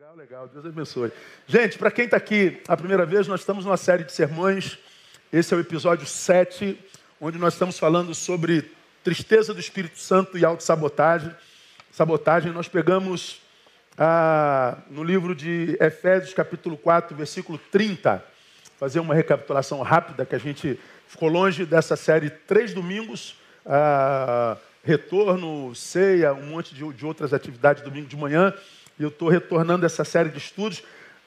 legal, legal. Deus abençoe. Gente, para quem está aqui a primeira vez, nós estamos numa série de sermões. Esse é o episódio 7, onde nós estamos falando sobre tristeza do Espírito Santo e autossabotagem. Sabotagem, nós pegamos ah, no livro de Efésios, capítulo 4, versículo 30. Fazer uma recapitulação rápida, que a gente ficou longe dessa série três domingos. Ah, retorno, ceia, um monte de, de outras atividades domingo de manhã e eu estou retornando essa série de estudos,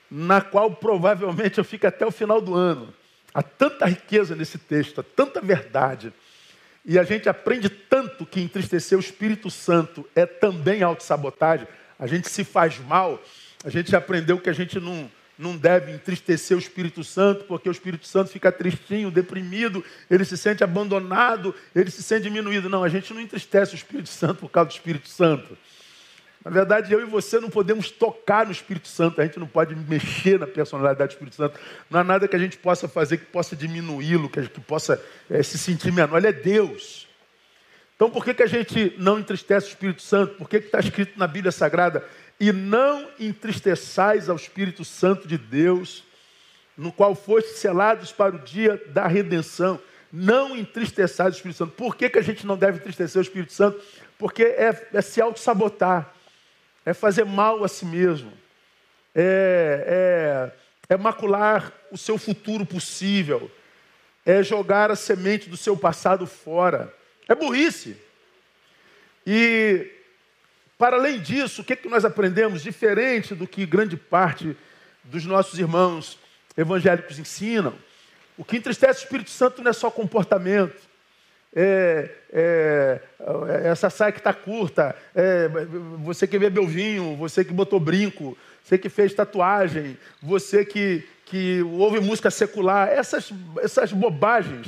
na qual provavelmente eu fico até o final do ano. Há tanta riqueza nesse texto, há tanta verdade. E a gente aprende tanto que entristecer o Espírito Santo é também autossabotagem. A gente se faz mal. A gente aprendeu que a gente não, não deve entristecer o Espírito Santo, porque o Espírito Santo fica tristinho, deprimido, ele se sente abandonado, ele se sente diminuído. Não, a gente não entristece o Espírito Santo por causa do Espírito Santo. Na verdade, eu e você não podemos tocar no Espírito Santo, a gente não pode mexer na personalidade do Espírito Santo. Não há nada que a gente possa fazer que possa diminuí-lo, que, que possa é, se sentir menor. Ele é Deus. Então, por que, que a gente não entristece o Espírito Santo? Por que está escrito na Bíblia Sagrada? E não entristeçais ao Espírito Santo de Deus, no qual foste selados para o dia da redenção. Não entristeçais o Espírito Santo. Por que, que a gente não deve entristecer o Espírito Santo? Porque é, é se auto-sabotar é fazer mal a si mesmo, é, é, é macular o seu futuro possível, é jogar a semente do seu passado fora. É burrice. E, para além disso, o que, é que nós aprendemos? Diferente do que grande parte dos nossos irmãos evangélicos ensinam, o que entristece o Espírito Santo não é só comportamento, é, é, é, essa saia que está curta, é, você que bebeu vinho, você que botou brinco, você que fez tatuagem, você que, que ouve música secular, essas, essas bobagens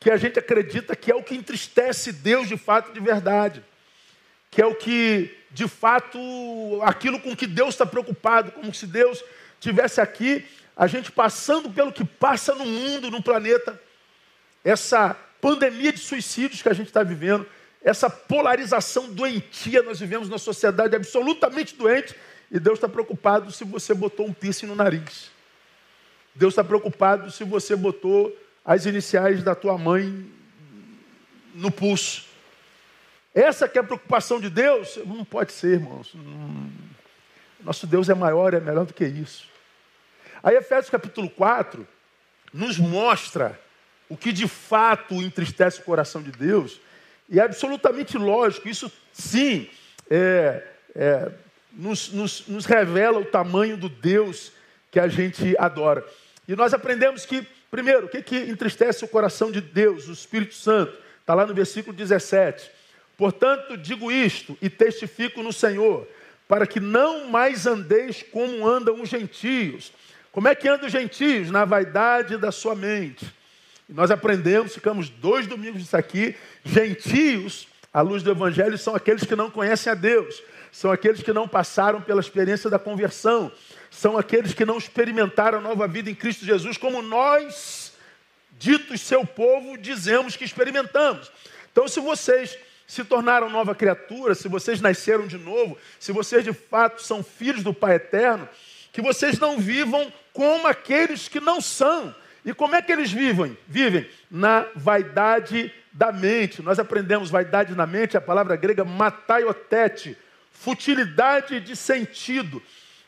que a gente acredita que é o que entristece Deus de fato, de verdade, que é o que de fato, aquilo com que Deus está preocupado, como se Deus tivesse aqui, a gente passando pelo que passa no mundo, no planeta, essa pandemia de suicídios que a gente está vivendo, essa polarização doentia, nós vivemos numa sociedade absolutamente doente, e Deus está preocupado se você botou um piercing no nariz. Deus está preocupado se você botou as iniciais da tua mãe no pulso. Essa que é a preocupação de Deus? Não pode ser, irmãos. Nosso Deus é maior, é melhor do que isso. Aí Efésios capítulo 4 nos mostra o que de fato entristece o coração de Deus, e é absolutamente lógico, isso sim é, é, nos, nos, nos revela o tamanho do Deus que a gente adora. E nós aprendemos que, primeiro, o que, que entristece o coração de Deus, o Espírito Santo? Está lá no versículo 17. Portanto, digo isto e testifico no Senhor, para que não mais andeis como andam os gentios. Como é que andam os gentios? Na vaidade da sua mente e nós aprendemos, ficamos dois domingos disso aqui. Gentios, à luz do Evangelho, são aqueles que não conhecem a Deus, são aqueles que não passaram pela experiência da conversão, são aqueles que não experimentaram a nova vida em Cristo Jesus, como nós, ditos seu povo, dizemos que experimentamos. Então, se vocês se tornaram nova criatura, se vocês nasceram de novo, se vocês de fato são filhos do Pai eterno, que vocês não vivam como aqueles que não são e como é que eles vivem? Vivem na vaidade da mente. Nós aprendemos vaidade na mente, a palavra grega mataiotete, futilidade de sentido,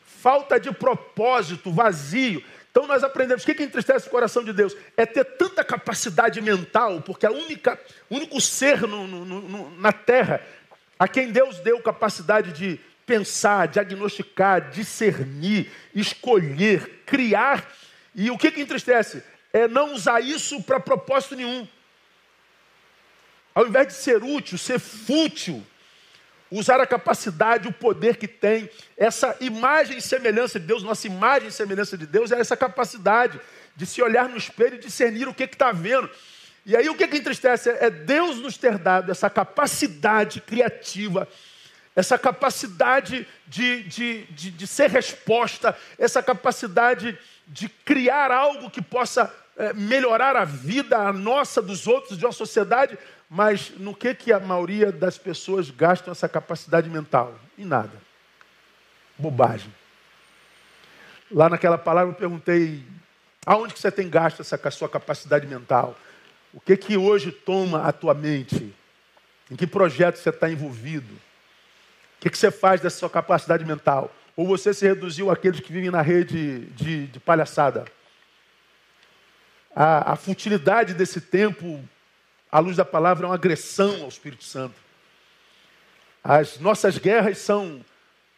falta de propósito, vazio. Então nós aprendemos, o que, que entristece o coração de Deus? É ter tanta capacidade mental, porque única, o único ser no, no, no, na terra a quem Deus deu capacidade de pensar, diagnosticar, discernir, escolher, criar. E o que, que entristece? É não usar isso para propósito nenhum. Ao invés de ser útil, ser fútil, usar a capacidade, o poder que tem, essa imagem e semelhança de Deus, nossa imagem e semelhança de Deus é essa capacidade de se olhar no espelho e discernir o que está vendo. E aí o que, que entristece é Deus nos ter dado essa capacidade criativa, essa capacidade de, de, de, de ser resposta, essa capacidade de criar algo que possa melhorar a vida, a nossa, dos outros, de uma sociedade, mas no que, que a maioria das pessoas gastam essa capacidade mental? Em nada. Bobagem. Lá naquela palavra eu perguntei aonde que você tem gasto essa sua capacidade mental? O que que hoje toma a tua mente? Em que projeto você está envolvido? O que, que você faz dessa sua capacidade mental? Ou você se reduziu àqueles que vivem na rede de, de palhaçada? A, a futilidade desse tempo, à luz da palavra, é uma agressão ao Espírito Santo. As nossas guerras são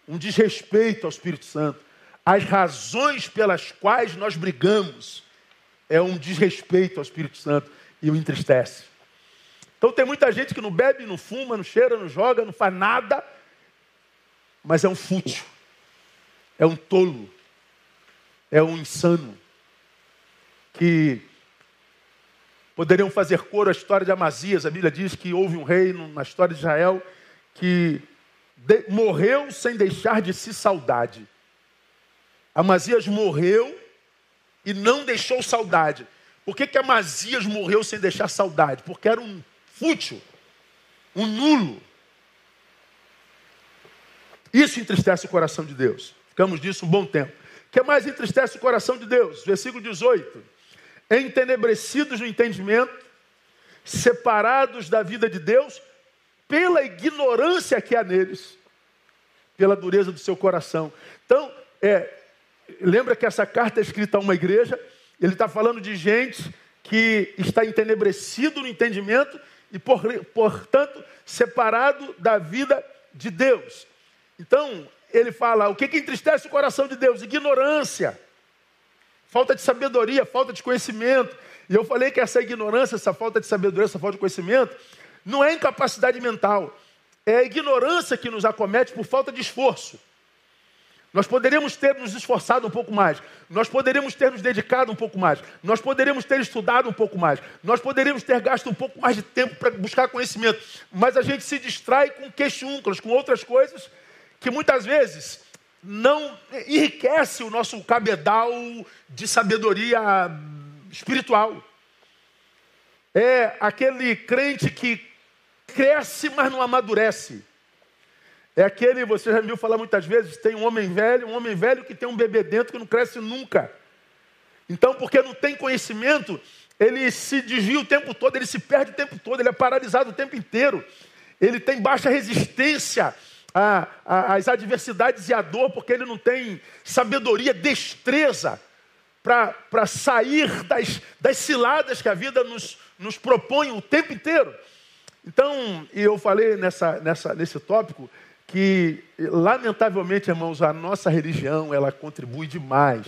um desrespeito ao Espírito Santo. As razões pelas quais nós brigamos é um desrespeito ao Espírito Santo e o entristece. Então tem muita gente que não bebe, não fuma, não cheira, não joga, não faz nada, mas é um fútil, é um tolo, é um insano, que poderiam fazer coro à história de Amazias. A Bíblia diz que houve um rei na história de Israel que de, morreu sem deixar de si saudade. Amazias morreu e não deixou saudade. Por que, que Amazias morreu sem deixar saudade? Porque era um fútil, um nulo. Isso entristece o coração de Deus. Ficamos disso um bom tempo. O que mais entristece o coração de Deus? Versículo 18. Entenebrecidos no entendimento, separados da vida de Deus, pela ignorância que há neles, pela dureza do seu coração. Então, é, lembra que essa carta é escrita a uma igreja, ele está falando de gente que está entenebrecido no entendimento e, por, portanto, separado da vida de Deus. Então, ele fala: o que, que entristece o coração de Deus? Ignorância, falta de sabedoria, falta de conhecimento. E eu falei que essa ignorância, essa falta de sabedoria, essa falta de conhecimento, não é incapacidade mental, é a ignorância que nos acomete por falta de esforço. Nós poderíamos ter nos esforçado um pouco mais, nós poderíamos ter nos dedicado um pouco mais, nós poderíamos ter estudado um pouco mais, nós poderíamos ter gasto um pouco mais de tempo para buscar conhecimento, mas a gente se distrai com queixúnculas, com outras coisas que muitas vezes não enriquece o nosso cabedal de sabedoria espiritual. É aquele crente que cresce, mas não amadurece. É aquele, você já viu falar muitas vezes, tem um homem velho, um homem velho que tem um bebê dentro que não cresce nunca. Então, porque não tem conhecimento, ele se desvia o tempo todo, ele se perde o tempo todo, ele é paralisado o tempo inteiro. Ele tem baixa resistência às adversidades e à dor, porque ele não tem sabedoria, destreza para sair das, das ciladas que a vida nos, nos propõe o tempo inteiro. Então, eu falei nessa, nessa, nesse tópico, que, lamentavelmente, irmãos, a nossa religião ela contribui demais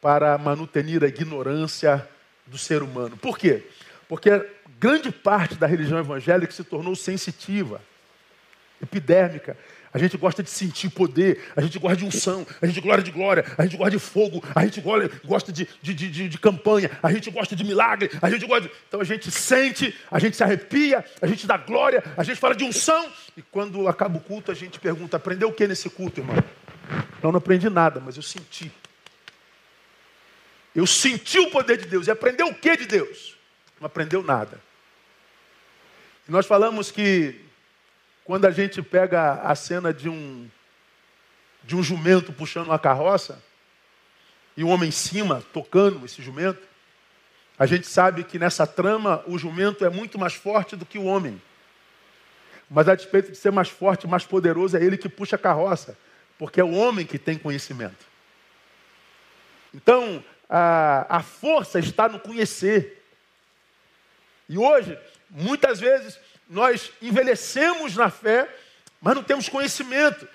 para manutenir a ignorância do ser humano. Por quê? Porque grande parte da religião evangélica se tornou sensitiva, epidérmica. A gente gosta de sentir poder, a gente gosta de unção, a gente gosta de glória, a gente gosta de fogo, a gente gosta de, de, de, de campanha, a gente gosta de milagre, a gente gosta de... Então a gente sente, a gente se arrepia, a gente dá glória, a gente fala de unção. E quando acaba o culto, a gente pergunta: aprendeu o que nesse culto, irmão? Eu não aprendi nada, mas eu senti. Eu senti o poder de Deus. E aprendeu o que de Deus? Não aprendeu nada. E nós falamos que quando a gente pega a cena de um, de um jumento puxando uma carroça, e um homem em cima tocando esse jumento, a gente sabe que nessa trama o jumento é muito mais forte do que o homem. Mas a despeito de ser mais forte, mais poderoso, é ele que puxa a carroça, porque é o homem que tem conhecimento. Então, a, a força está no conhecer. E hoje, muitas vezes, nós envelhecemos na fé, mas não temos conhecimento.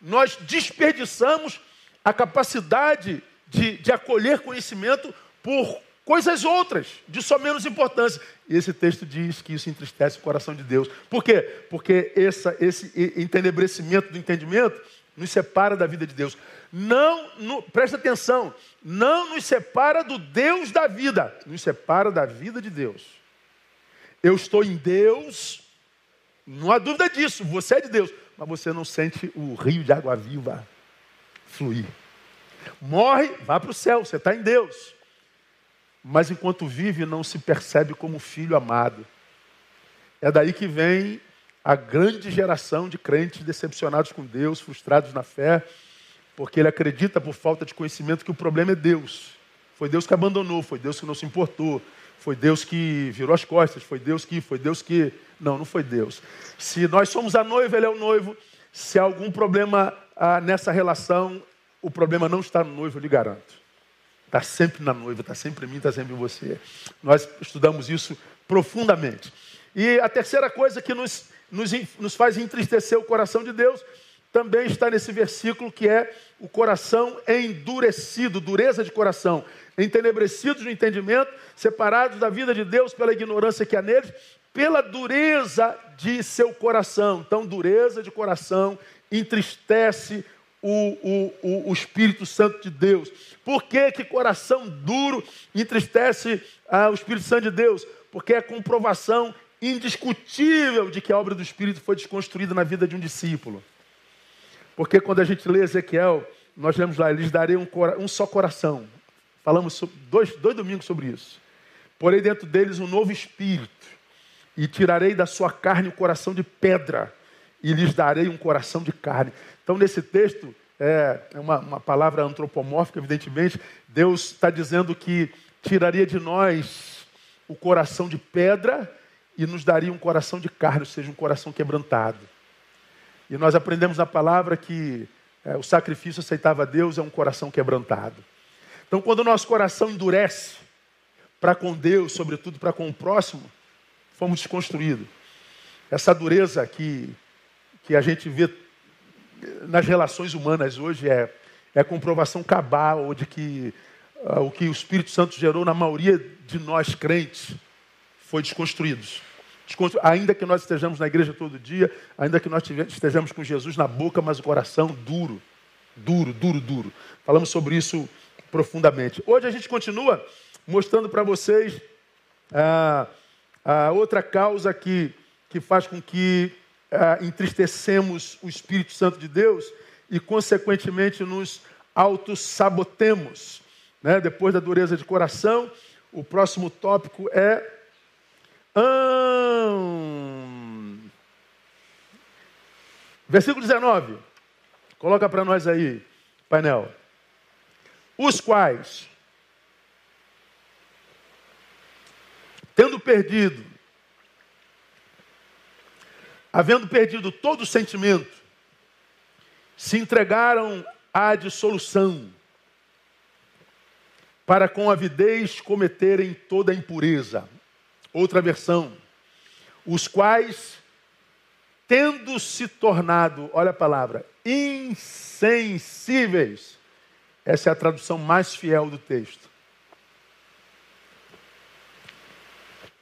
Nós desperdiçamos a capacidade de, de acolher conhecimento por coisas outras, de só menos importância. E esse texto diz que isso entristece o coração de Deus. Por quê? Porque essa, esse entenebrecimento do entendimento nos separa da vida de Deus. Não, no, presta atenção, não nos separa do Deus da vida, nos separa da vida de Deus. Eu estou em Deus, não há dúvida disso, você é de Deus, mas você não sente o rio de água viva fluir. Morre, vá para o céu, você está em Deus. Mas enquanto vive, não se percebe como filho amado. É daí que vem a grande geração de crentes decepcionados com Deus, frustrados na fé, porque ele acredita por falta de conhecimento que o problema é Deus. Foi Deus que abandonou, foi Deus que não se importou, foi Deus que virou as costas, foi Deus que, foi Deus que. Não, não foi Deus. Se nós somos a noiva, ele é o noivo. Se há algum problema ah, nessa relação, o problema não está no noivo, eu lhe garanto. Está sempre na noiva, está sempre em mim, está sempre em você. Nós estudamos isso profundamente. E a terceira coisa que nos, nos, nos faz entristecer o coração de Deus também está nesse versículo que é o coração endurecido, dureza de coração, entenebrecidos no entendimento, separados da vida de Deus pela ignorância que há neles, pela dureza de seu coração. Então, dureza de coração entristece o, o, o, o Espírito Santo de Deus. Por que, que coração duro entristece ah, o Espírito Santo de Deus? Porque é comprovação indiscutível de que a obra do Espírito foi desconstruída na vida de um discípulo. Porque quando a gente lê Ezequiel, nós lemos lá, eles darei um, um só coração. Falamos dois, dois domingos sobre isso. Porém dentro deles um novo espírito. E tirarei da sua carne o coração de pedra. E lhes darei um coração de carne. Então, nesse texto, é, é uma, uma palavra antropomórfica, evidentemente. Deus está dizendo que tiraria de nós o coração de pedra e nos daria um coração de carne, ou seja, um coração quebrantado. E nós aprendemos na palavra que é, o sacrifício aceitado a Deus é um coração quebrantado. Então, quando o nosso coração endurece para com Deus, sobretudo para com o próximo, fomos desconstruídos. Essa dureza que, que a gente vê nas relações humanas hoje é, é comprovação cabal de que uh, o que o Espírito Santo gerou na maioria de nós crentes foi desconstruído ainda que nós estejamos na igreja todo dia, ainda que nós estejamos com Jesus na boca, mas o coração duro, duro, duro, duro. Falamos sobre isso profundamente. Hoje a gente continua mostrando para vocês a, a, outra causa que, que faz com que a, entristecemos o Espírito Santo de Deus e, consequentemente, nos autossabotemos. Né? Depois da dureza de coração, o próximo tópico é Versículo 19. Coloca para nós aí, painel. Os quais, tendo perdido, havendo perdido todo o sentimento, se entregaram à dissolução, para com avidez cometerem toda a impureza. Outra versão, os quais, tendo se tornado, olha a palavra, insensíveis, essa é a tradução mais fiel do texto.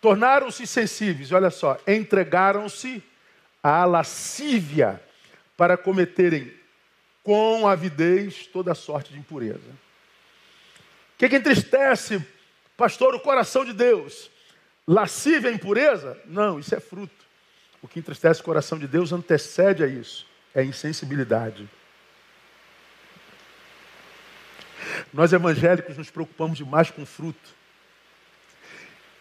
Tornaram-se sensíveis, olha só, entregaram-se à lascívia para cometerem com avidez toda sorte de impureza. O que, que entristece, pastor, o coração de Deus? Lascívia impureza? Não, isso é fruto. O que entristece o coração de Deus antecede a isso. É insensibilidade. Nós evangélicos nos preocupamos demais com fruto.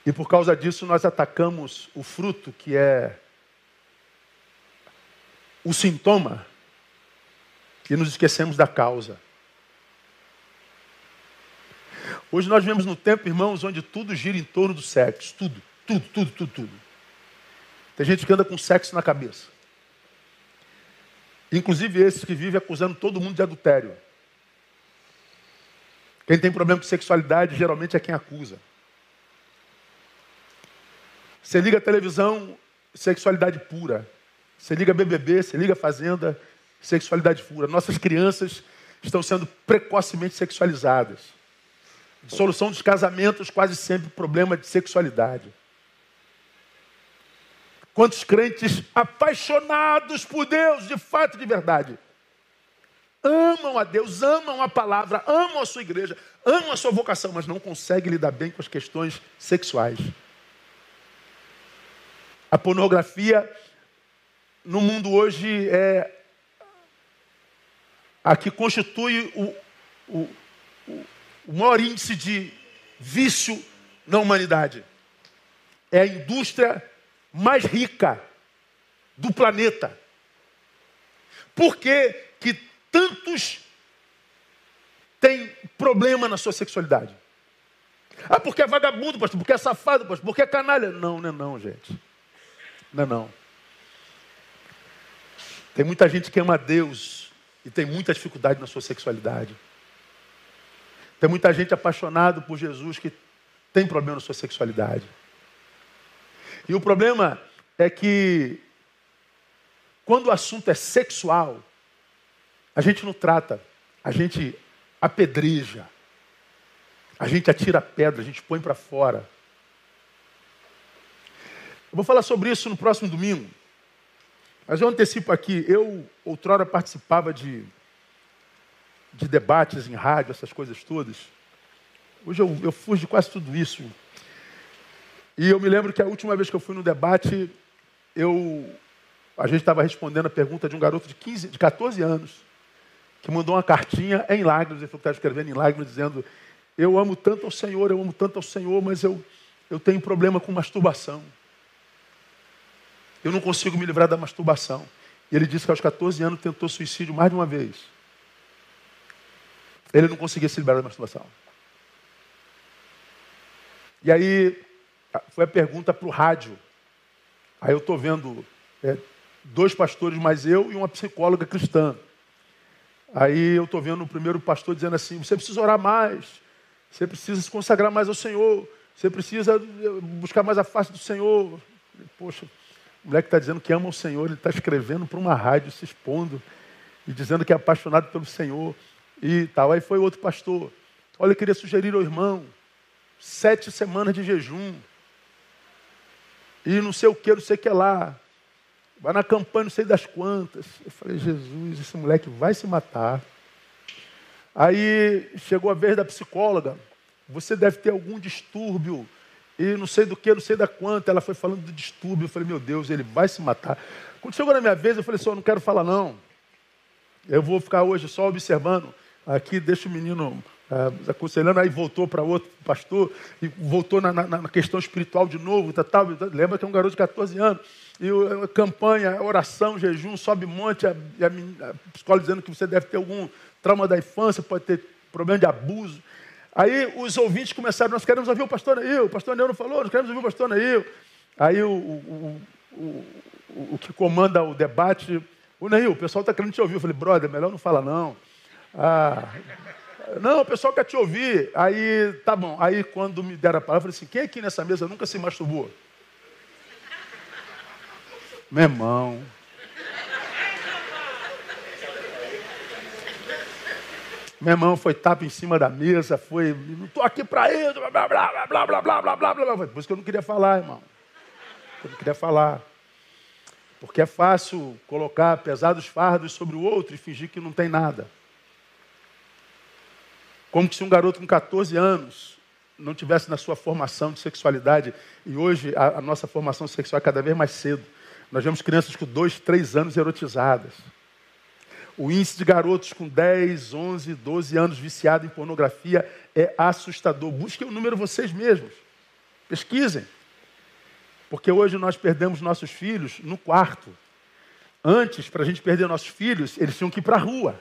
E por causa disso nós atacamos o fruto, que é o sintoma, e nos esquecemos da causa. Hoje nós vivemos no tempo, irmãos, onde tudo gira em torno do sexo. Tudo, tudo, tudo, tudo, tudo. Tem gente que anda com sexo na cabeça. Inclusive esses que vivem acusando todo mundo de adultério. Quem tem problema com sexualidade geralmente é quem acusa. Você liga a televisão, sexualidade pura. Você liga BBB, você liga Fazenda, sexualidade pura. Nossas crianças estão sendo precocemente sexualizadas. Solução dos casamentos, quase sempre problema de sexualidade. Quantos crentes apaixonados por Deus, de fato, de verdade, amam a Deus, amam a palavra, amam a sua igreja, amam a sua vocação, mas não conseguem lidar bem com as questões sexuais. A pornografia no mundo hoje é a que constitui o, o, o maior índice de vício na humanidade. É a indústria mais rica do planeta. Por que, que tantos tem problema na sua sexualidade? Ah, porque é vagabundo, pastor, porque é safado, pastor, porque é canalha. Não, não é não, gente. Não é não. Tem muita gente que ama Deus e tem muita dificuldade na sua sexualidade. Tem muita gente apaixonada por Jesus que tem problema na sua sexualidade. E o problema é que quando o assunto é sexual, a gente não trata, a gente apedreja, a gente atira pedra, a gente põe para fora. Eu vou falar sobre isso no próximo domingo. Mas eu antecipo aqui, eu outrora participava de, de debates em rádio, essas coisas todas. Hoje eu, eu fujo de quase tudo isso. E eu me lembro que a última vez que eu fui no debate, eu, a gente estava respondendo a pergunta de um garoto de, 15, de 14 anos, que mandou uma cartinha em lágrimas, ele falou que estava escrevendo em lágrimas, dizendo: Eu amo tanto ao Senhor, eu amo tanto ao Senhor, mas eu, eu tenho problema com masturbação. Eu não consigo me livrar da masturbação. E ele disse que aos 14 anos tentou suicídio mais de uma vez. Ele não conseguia se livrar da masturbação. E aí foi a pergunta para o rádio. Aí eu estou vendo é, dois pastores, mais eu e uma psicóloga cristã. Aí eu estou vendo o primeiro pastor dizendo assim: você precisa orar mais, você precisa se consagrar mais ao Senhor, você precisa eh, buscar mais a face do Senhor. Poxa, o moleque está dizendo que ama o Senhor, ele está escrevendo para uma rádio, se expondo e dizendo que é apaixonado pelo Senhor e tal. Aí foi outro pastor. Olha, eu queria sugerir ao irmão sete semanas de jejum. E não sei o que, não sei o que lá. Vai na campanha, não sei das quantas. Eu falei, Jesus, esse moleque vai se matar. Aí chegou a vez da psicóloga. Você deve ter algum distúrbio e não sei do que, não sei da quanta. Ela foi falando do distúrbio. Eu falei, meu Deus, ele vai se matar. Quando chegou na minha vez, eu falei, só, não quero falar não. Eu vou ficar hoje só observando. Aqui deixa o menino uh, aconselhando, aí voltou para outro pastor, e voltou na, na, na, questão espiritual de novo. Tá, tá, lembra que é um garoto de 14 anos. E a campanha, oração, jejum, sobe monte, a, a, a psicóloga dizendo que você deve ter algum trauma da infância, pode ter problema de abuso. Aí os ouvintes começaram, nós queremos ouvir o pastor Neil, o pastor Neil não falou, nós queremos ouvir o pastor Neil. Aí o, o, o, o, que comanda o debate, o Neil, o pessoal está querendo te ouvir. Eu falei, brother, melhor não falar não. Ah, não, o pessoal quer te ouvir. Aí, tá bom. Aí quando me deram a palavra, eu falei assim, quem aqui nessa mesa nunca se masturbou? Meu irmão, Meu irmão foi tapa em cima da mesa, foi, não estou aqui para isso, blá, blá, blá, blá, blá, blá, blá, blá, blá. Por isso que eu não queria falar, irmão. Eu não queria falar. Porque é fácil colocar pesados fardos sobre o outro e fingir que não tem nada. Como se um garoto com 14 anos não tivesse na sua formação de sexualidade, e hoje a, a nossa formação sexual é cada vez mais cedo. Nós vemos crianças com 2, 3 anos erotizadas. O índice de garotos com 10, 11, 12 anos viciados em pornografia é assustador. Busquem o número vocês mesmos. Pesquisem. Porque hoje nós perdemos nossos filhos no quarto. Antes, para a gente perder nossos filhos, eles tinham que ir para a rua.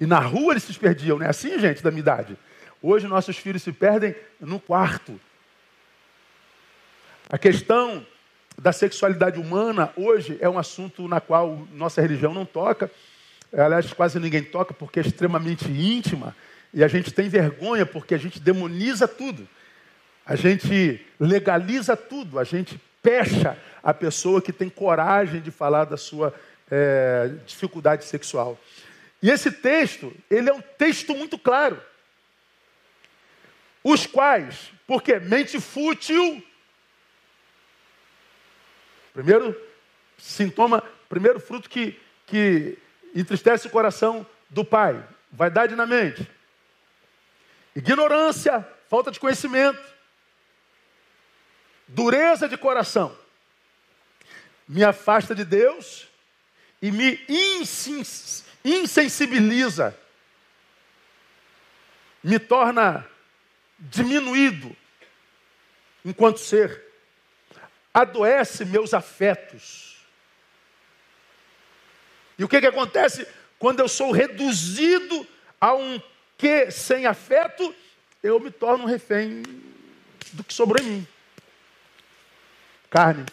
E na rua eles se perdiam, não é assim, gente, da minha idade? Hoje nossos filhos se perdem no quarto. A questão da sexualidade humana hoje é um assunto na qual nossa religião não toca aliás, quase ninguém toca porque é extremamente íntima, e a gente tem vergonha porque a gente demoniza tudo. A gente legaliza tudo, a gente pecha a pessoa que tem coragem de falar da sua é, dificuldade sexual. E esse texto, ele é um texto muito claro. Os quais, porque mente fútil, primeiro sintoma, primeiro fruto que, que entristece o coração do pai. Vaidade na mente. Ignorância, falta de conhecimento. Dureza de coração. Me afasta de Deus e me insensibiliza. Me torna diminuído enquanto ser. Adoece meus afetos e o que, que acontece quando eu sou reduzido a um que sem afeto eu me torno refém do que sobrou em mim. Carne.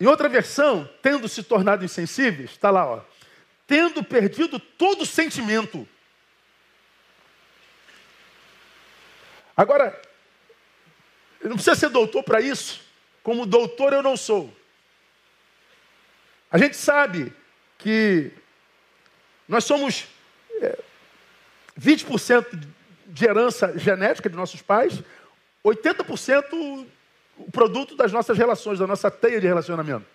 Em outra versão, tendo se tornado insensíveis, está lá, ó, tendo perdido todo sentimento. Agora, não precisa ser doutor para isso. Como doutor eu não sou. A gente sabe que nós somos é, 20% de herança genética de nossos pais, 80% o produto das nossas relações, da nossa teia de relacionamento.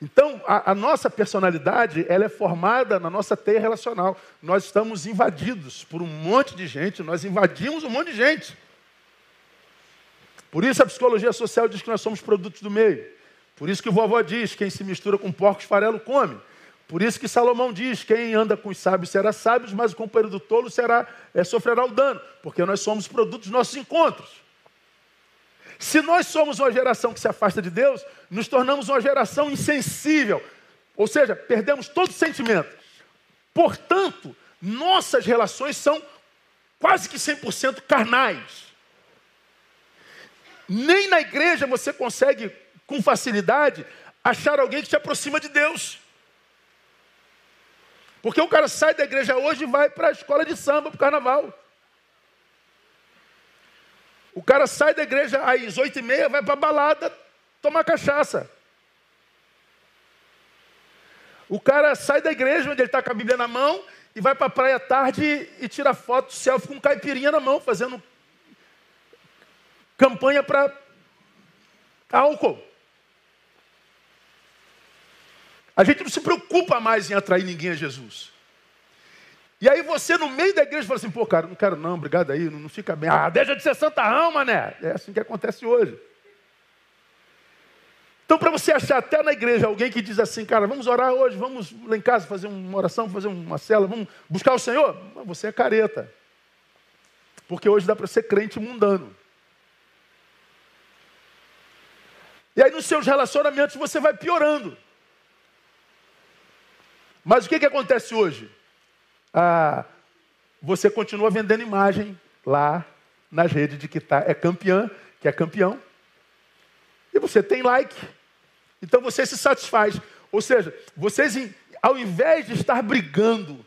Então, a, a, nossa personalidade, ela é formada na nossa teia relacional. Nós estamos invadidos por um monte de gente, nós invadimos um monte de gente. Por isso a psicologia social diz que nós somos produtos do meio. Por isso que o vovó diz, quem se mistura com porcos farelo come. Por isso que Salomão diz, quem anda com os sábios será sábio, mas o companheiro do tolo será, é, sofrerá o dano. Porque nós somos produtos dos nossos encontros. Se nós somos uma geração que se afasta de Deus, nos tornamos uma geração insensível. Ou seja, perdemos todo sentimento. Portanto, nossas relações são quase que 100% carnais. Nem na igreja você consegue, com facilidade, achar alguém que te aproxima de Deus. Porque o cara sai da igreja hoje e vai para a escola de samba, para o carnaval. O cara sai da igreja às oito e meia, vai para a balada tomar cachaça. O cara sai da igreja onde ele está com a Bíblia na mão e vai para a praia tarde e tira foto, selfie com caipirinha na mão, fazendo campanha para álcool. A gente não se preocupa mais em atrair ninguém a Jesus. E aí você, no meio da igreja, fala assim, pô, cara, não quero não, obrigado aí, não, não fica bem. Ah, deixa de ser santarrão, mané. É assim que acontece hoje. Então, para você achar até na igreja alguém que diz assim, cara, vamos orar hoje, vamos lá em casa fazer uma oração, fazer uma cela, vamos buscar o Senhor, você é careta. Porque hoje dá para ser crente mundano. E aí nos seus relacionamentos você vai piorando. Mas o que, que acontece hoje? Ah, você continua vendendo imagem lá nas redes de que tá, é campeã, que é campeão. E você tem like. Então você se satisfaz. Ou seja, vocês, ao invés de estar brigando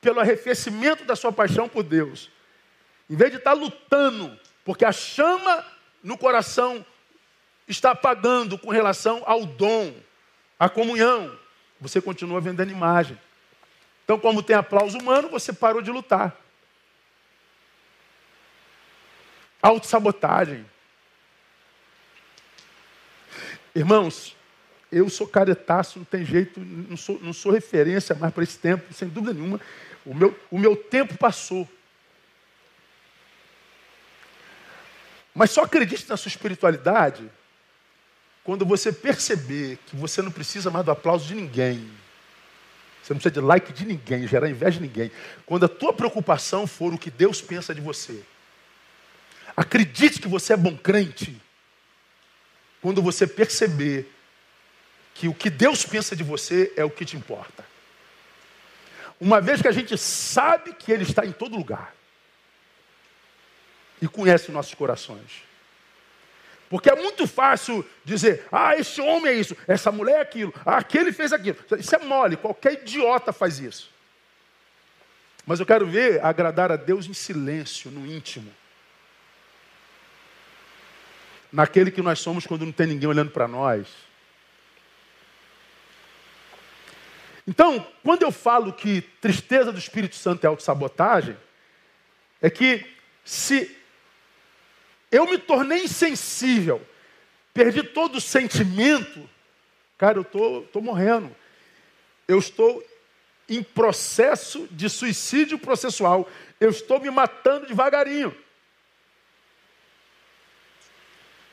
pelo arrefecimento da sua paixão por Deus, em vez de estar lutando, porque a chama no coração está apagando com relação ao dom, à comunhão, você continua vendendo imagem. Então, como tem aplauso humano, você parou de lutar. Autossabotagem. Irmãos, eu sou caretaço, não tem jeito, não sou, não sou referência mais para esse tempo, sem dúvida nenhuma. O meu, o meu tempo passou. Mas só acredite na sua espiritualidade quando você perceber que você não precisa mais do aplauso de ninguém. Você não precisa de like de ninguém, gerar inveja de ninguém. Quando a tua preocupação for o que Deus pensa de você. Acredite que você é bom crente. Quando você perceber que o que Deus pensa de você é o que te importa. Uma vez que a gente sabe que Ele está em todo lugar e conhece os nossos corações. Porque é muito fácil dizer, ah, esse homem é isso, essa mulher é aquilo, ah, aquele fez aquilo. Isso é mole, qualquer idiota faz isso. Mas eu quero ver agradar a Deus em silêncio, no íntimo. Naquele que nós somos quando não tem ninguém olhando para nós. Então, quando eu falo que tristeza do Espírito Santo é autossabotagem, é que se eu me tornei insensível, perdi todo o sentimento. Cara, eu tô, tô morrendo. Eu estou em processo de suicídio processual. Eu estou me matando devagarinho.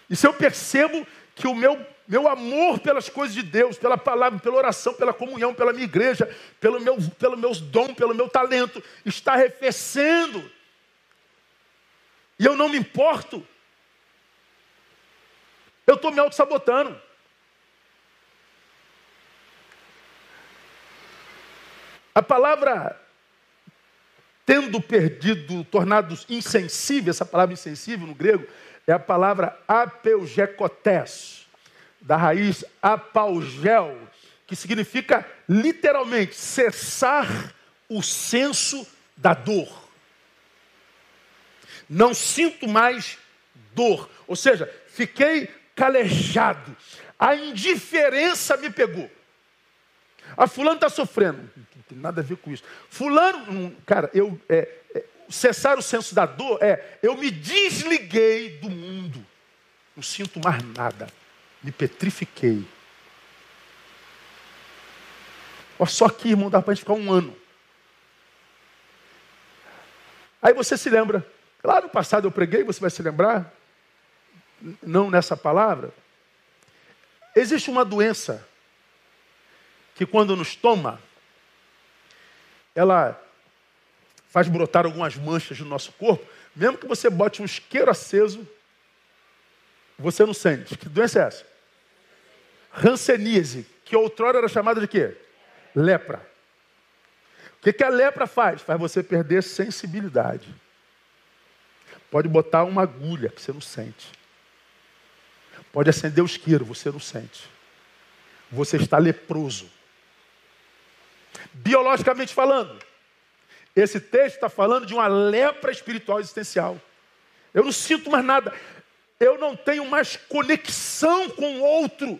E se eu percebo que o meu, meu amor pelas coisas de Deus, pela palavra, pela oração, pela comunhão, pela minha igreja, pelo meu, pelo meus dons, pelo meu talento, está arrefecendo, e eu não me importo. Eu estou me auto-sabotando. A palavra tendo perdido, tornado insensível, essa palavra insensível no grego, é a palavra apeugekotes, da raiz apaugel, que significa literalmente cessar o senso da dor. Não sinto mais dor. Ou seja, fiquei calejado. A indiferença me pegou. A fulano está sofrendo. Não tem nada a ver com isso. Fulano, hum, cara, eu é, é, cessar o senso da dor é eu me desliguei do mundo. Não sinto mais nada. Me petrifiquei. Olha só aqui, irmão, dá para ficar um ano. Aí você se lembra. Lá no passado eu preguei, você vai se lembrar. Não nessa palavra. Existe uma doença que quando nos toma, ela faz brotar algumas manchas no nosso corpo, mesmo que você bote um isqueiro aceso, você não sente. Que doença é essa? Hanseníase, que outrora era chamada de quê? Lepra. O que, que a lepra faz? Faz você perder sensibilidade. Pode botar uma agulha que você não sente. Pode acender o isqueiro, você não sente. Você está leproso. Biologicamente falando, esse texto está falando de uma lepra espiritual existencial. Eu não sinto mais nada. Eu não tenho mais conexão com o outro.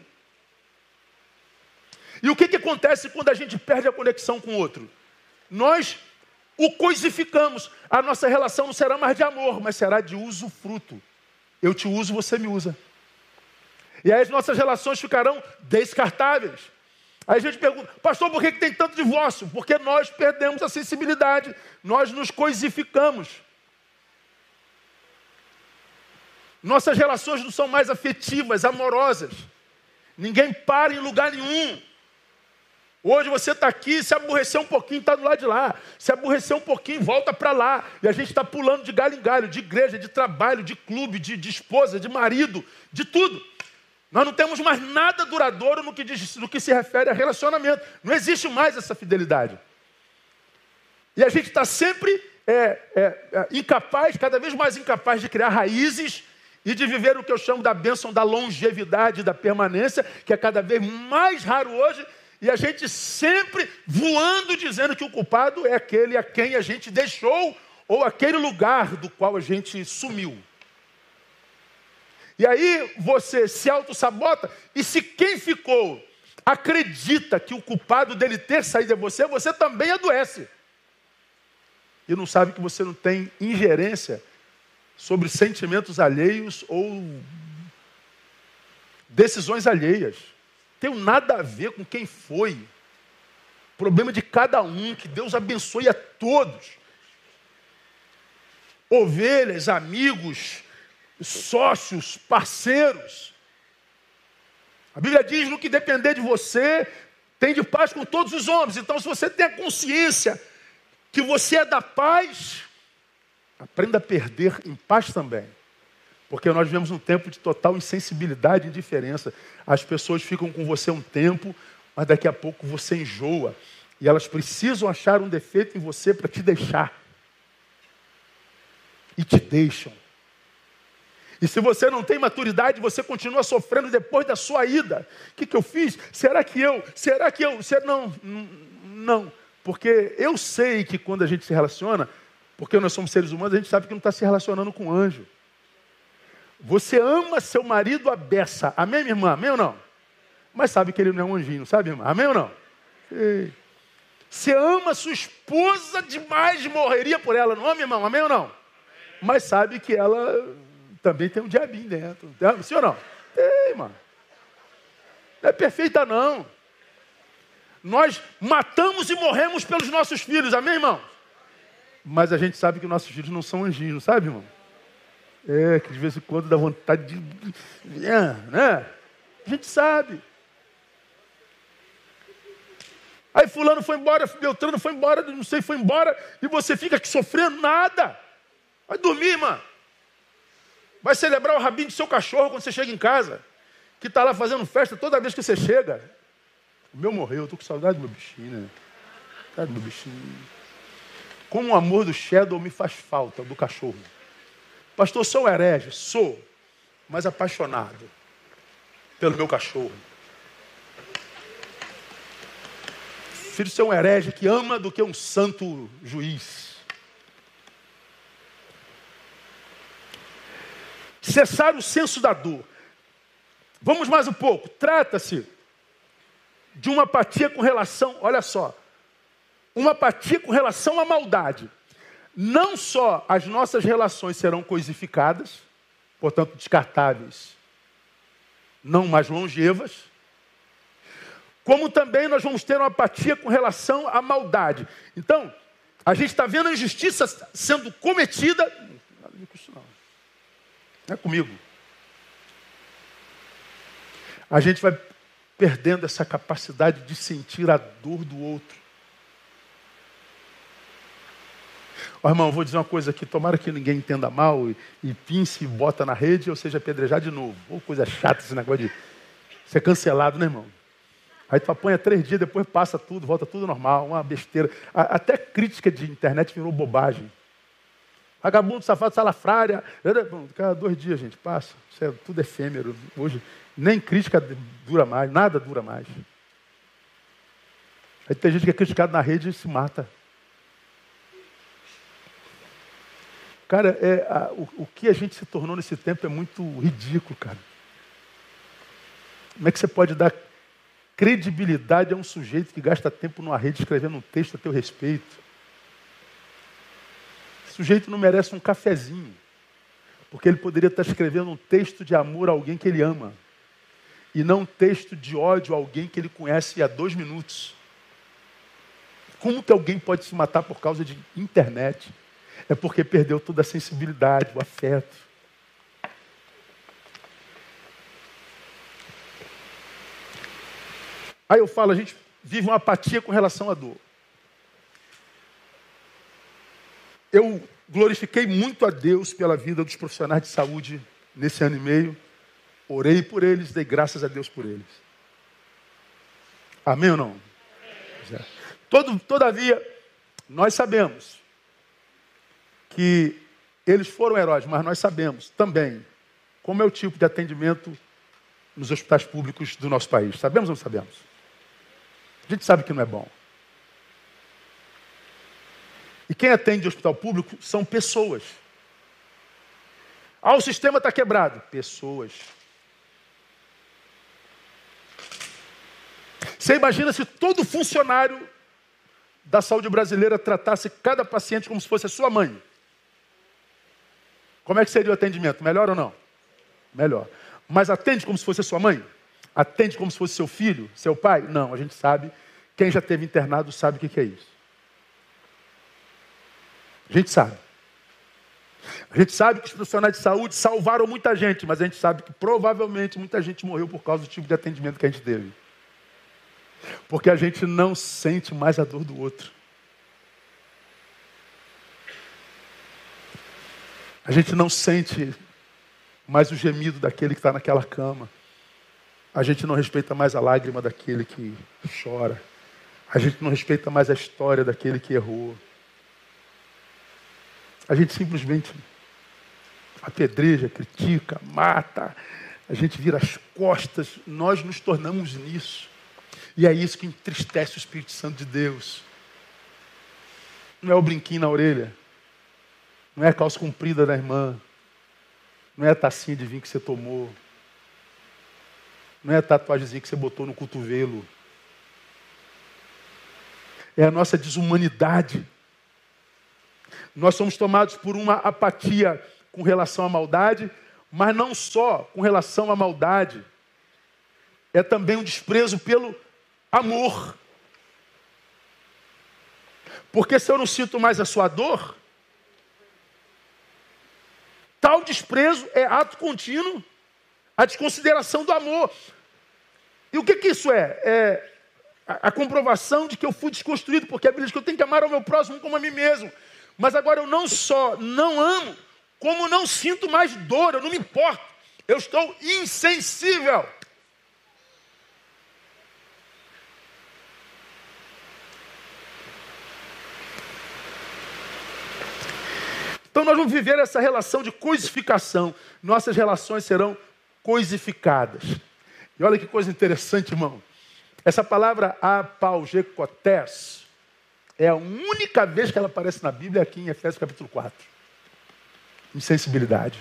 E o que, que acontece quando a gente perde a conexão com o outro? Nós o coisificamos. A nossa relação não será mais de amor, mas será de uso fruto. Eu te uso, você me usa. E aí as nossas relações ficarão descartáveis. Aí a gente pergunta, pastor, por que tem tanto divórcio? Porque nós perdemos a sensibilidade, nós nos coisificamos. Nossas relações não são mais afetivas, amorosas. Ninguém para em lugar nenhum. Hoje você está aqui, se aborrecer um pouquinho, está do lado de lá. Se aborrecer um pouquinho, volta para lá. E a gente está pulando de galho em galho, de igreja, de trabalho, de clube, de, de esposa, de marido, de tudo. Nós não temos mais nada duradouro no que, diz, no que se refere a relacionamento. Não existe mais essa fidelidade. E a gente está sempre é, é, é, incapaz, cada vez mais incapaz de criar raízes e de viver o que eu chamo da bênção da longevidade, da permanência, que é cada vez mais raro hoje, e a gente sempre voando dizendo que o culpado é aquele a quem a gente deixou ou aquele lugar do qual a gente sumiu. E aí você se auto-sabota, e se quem ficou acredita que o culpado dele ter saído é você, você também adoece. E não sabe que você não tem ingerência sobre sentimentos alheios ou decisões alheias. Tem nada a ver com quem foi. Problema de cada um, que Deus abençoe a todos. Ovelhas, amigos, sócios, parceiros. A Bíblia diz: no que depender de você, tem de paz com todos os homens. Então, se você tem a consciência que você é da paz, aprenda a perder em paz também. Porque nós vivemos um tempo de total insensibilidade e indiferença. As pessoas ficam com você um tempo, mas daqui a pouco você enjoa. E elas precisam achar um defeito em você para te deixar. E te deixam. E se você não tem maturidade, você continua sofrendo depois da sua ida. O que, que eu fiz? Será que eu? Será que eu? Será... Não, não. Porque eu sei que quando a gente se relaciona, porque nós somos seres humanos, a gente sabe que não está se relacionando com anjo. Você ama seu marido a beça. Amém, minha irmã? Amém ou não? Mas sabe que ele não é um anjinho, sabe, irmã? Amém ou não? Ei. Você ama sua esposa demais, morreria por ela, não ama, irmão? Amém ou não? Mas sabe que ela também tem um diabinho dentro. Sim ou não? Tem, mano. Não é perfeita, não. Nós matamos e morremos pelos nossos filhos, amém, irmão? Mas a gente sabe que nossos filhos não são anjinhos, sabe, irmão? É, que de vez em quando dá vontade de. É, né? A gente sabe. Aí fulano foi embora, Beltrano foi embora, não sei, foi embora, e você fica aqui sofrendo nada. Vai dormir, irmão. Vai celebrar o rabinho do seu cachorro quando você chega em casa, que está lá fazendo festa toda vez que você chega. O meu morreu, eu estou com saudade do meu bichinho, né? Cadê meu bichinho? Como o amor do Shadow me faz falta, do cachorro. Pastor, sou herege? Sou, mas apaixonado pelo meu cachorro. Filho, ser um herege que ama do que um santo juiz. Cessar o senso da dor. Vamos mais um pouco. Trata-se de uma apatia com relação, olha só, uma apatia com relação à maldade. Não só as nossas relações serão coisificadas, portanto descartáveis, não mais longevas, como também nós vamos ter uma apatia com relação à maldade. Então, a gente está vendo a injustiça sendo cometida. Nada isso não. Não é comigo. A gente vai perdendo essa capacidade de sentir a dor do outro. Ó, irmão, vou dizer uma coisa aqui, tomara que ninguém entenda mal e, e pince e bota na rede ou seja apedrejar de novo. Ou coisa chata esse negócio de ser cancelado, né, irmão? Aí tu apanha três dias, depois passa tudo, volta tudo normal, uma besteira. Até crítica de internet virou bobagem. Vagabundo, safado, salafrária. Cada dois dias, gente, passa. É tudo efêmero. Hoje, nem crítica dura mais, nada dura mais. Aí tem gente que é criticado na rede e se mata. Cara, é, a, o, o que a gente se tornou nesse tempo é muito ridículo, cara. Como é que você pode dar credibilidade a um sujeito que gasta tempo numa rede escrevendo um texto a teu respeito? sujeito não merece um cafezinho, porque ele poderia estar escrevendo um texto de amor a alguém que ele ama, e não um texto de ódio a alguém que ele conhece há dois minutos. Como que alguém pode se matar por causa de internet? É porque perdeu toda a sensibilidade, o afeto. Aí eu falo, a gente vive uma apatia com relação à dor. Eu glorifiquei muito a Deus pela vida dos profissionais de saúde nesse ano e meio. Orei por eles, dei graças a Deus por eles. Amém ou não? É. Todo, todavia, nós sabemos que eles foram heróis, mas nós sabemos também como é o tipo de atendimento nos hospitais públicos do nosso país. Sabemos ou não sabemos? A gente sabe que não é bom. E quem atende hospital público são pessoas. Ah, o sistema está quebrado. Pessoas. Você imagina se todo funcionário da saúde brasileira tratasse cada paciente como se fosse a sua mãe. Como é que seria o atendimento? Melhor ou não? Melhor. Mas atende como se fosse sua mãe? Atende como se fosse seu filho, seu pai? Não, a gente sabe. Quem já teve internado sabe o que é isso. A gente sabe. A gente sabe que os profissionais de saúde salvaram muita gente, mas a gente sabe que provavelmente muita gente morreu por causa do tipo de atendimento que a gente teve. Porque a gente não sente mais a dor do outro. A gente não sente mais o gemido daquele que está naquela cama. A gente não respeita mais a lágrima daquele que chora. A gente não respeita mais a história daquele que errou. A gente simplesmente apedreja, critica, mata, a gente vira as costas, nós nos tornamos nisso. E é isso que entristece o Espírito Santo de Deus. Não é o brinquinho na orelha, não é a calça comprida da irmã, não é a tacinha de vinho que você tomou, não é a tatuagemzinha que você botou no cotovelo. É a nossa desumanidade nós somos tomados por uma apatia com relação à maldade, mas não só com relação à maldade, é também um desprezo pelo amor. Porque se eu não sinto mais a sua dor, tal desprezo é ato contínuo, a desconsideração do amor. E o que, que isso é? É a, a comprovação de que eu fui desconstruído, porque a Bíblia diz que eu tenho que amar ao meu próximo como a mim mesmo. Mas agora eu não só não amo, como não sinto mais dor, eu não me importo. Eu estou insensível. Então nós vamos viver essa relação de coisificação. Nossas relações serão coisificadas. E olha que coisa interessante, irmão. Essa palavra apaugecotés é a única vez que ela aparece na Bíblia aqui em Efésios capítulo 4. Insensibilidade.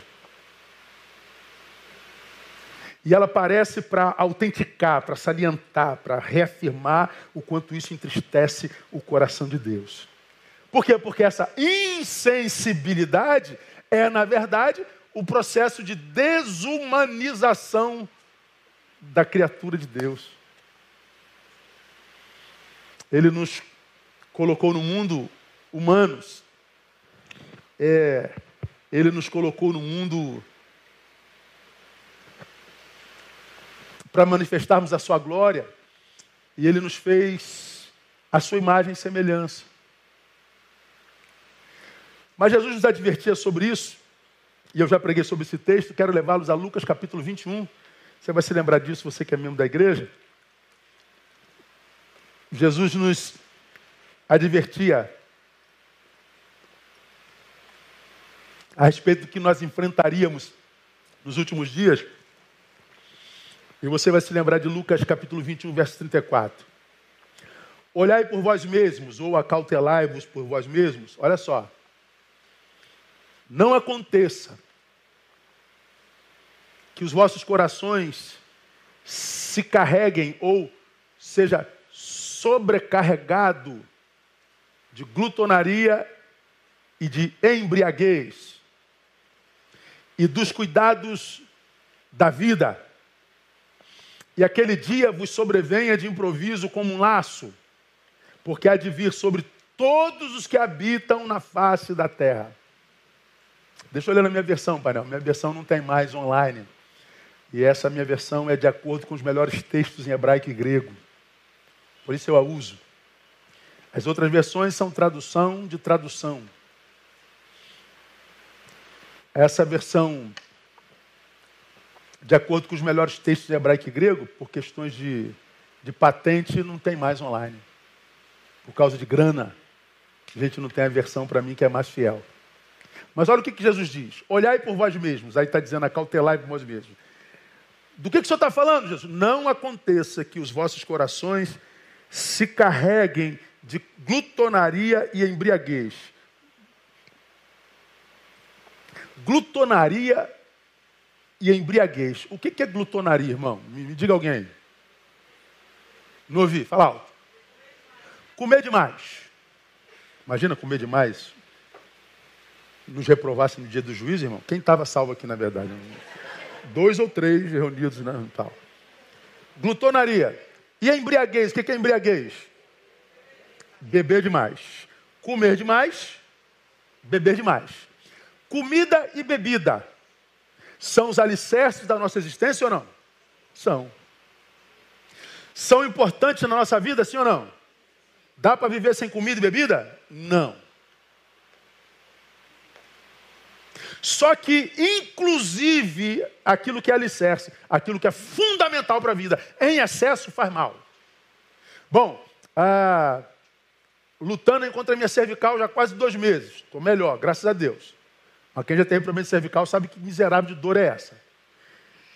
E ela aparece para autenticar, para salientar, para reafirmar o quanto isso entristece o coração de Deus. Por quê? Porque essa insensibilidade é, na verdade, o processo de desumanização da criatura de Deus. Ele nos colocou no mundo humanos. É, ele nos colocou no mundo para manifestarmos a sua glória. E ele nos fez a sua imagem e semelhança. Mas Jesus nos advertia sobre isso, e eu já preguei sobre esse texto, quero levá-los a Lucas capítulo 21. Você vai se lembrar disso, você que é membro da igreja. Jesus nos advertia a respeito do que nós enfrentaríamos nos últimos dias. E você vai se lembrar de Lucas capítulo 21, verso 34. Olhai por vós mesmos, ou acautelai-vos por vós mesmos. Olha só. Não aconteça que os vossos corações se carreguem ou seja sobrecarregado de glutonaria e de embriaguez e dos cuidados da vida. E aquele dia vos sobrevenha de improviso como um laço, porque há de vir sobre todos os que habitam na face da terra. Deixa eu ler na minha versão, Pai. Minha versão não tem mais online. E essa minha versão é de acordo com os melhores textos em hebraico e grego. Por isso eu a uso. As outras versões são tradução de tradução. Essa versão, de acordo com os melhores textos de hebraico e grego, por questões de, de patente, não tem mais online. Por causa de grana, a gente não tem a versão para mim que é mais fiel. Mas olha o que, que Jesus diz: olhai por vós mesmos. Aí está dizendo, acautelai por vós mesmos. Do que, que o senhor está falando, Jesus? Não aconteça que os vossos corações se carreguem de glutonaria e embriaguez. Glutonaria e embriaguez. O que é glutonaria, irmão? Me, diga alguém aí. Não ouvi, fala alto. Comer demais. Imagina comer demais. Nos reprovasse no dia do juízo, irmão. Quem estava salvo aqui, na verdade? Dois ou três reunidos, né? Tal. Glutonaria. E a embriaguez? O que é embriaguez? Beber demais. Comer demais, beber demais. Comida e bebida são os alicerces da nossa existência ou não? São. São importantes na nossa vida, sim ou não? Dá para viver sem comida e bebida? Não. Só que, inclusive, aquilo que é alicerce, aquilo que é fundamental para a vida, em excesso faz mal. Bom, ah, lutando contra a minha cervical já há quase dois meses. Estou melhor, graças a Deus. Mas quem já tem problema de cervical sabe que miserável de dor é essa.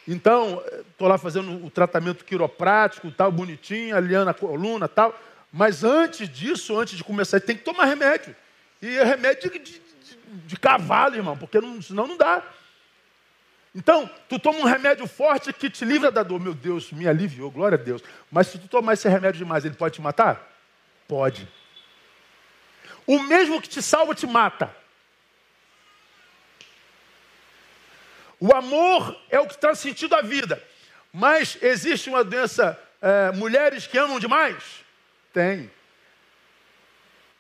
Então, estou lá fazendo o tratamento quiroprático, tal, bonitinho, aliando a coluna tal. Mas antes disso, antes de começar, tem que tomar remédio. E é remédio de, de, de cavalo, irmão, porque não, senão não dá. Então, tu toma um remédio forte que te livra da dor. Meu Deus, me aliviou, glória a Deus. Mas se tu tomar esse remédio demais, ele pode te matar? Pode. O mesmo que te salva te mata. O amor é o que traz sentido à vida. Mas existe uma doença, é, mulheres que amam demais? Tem.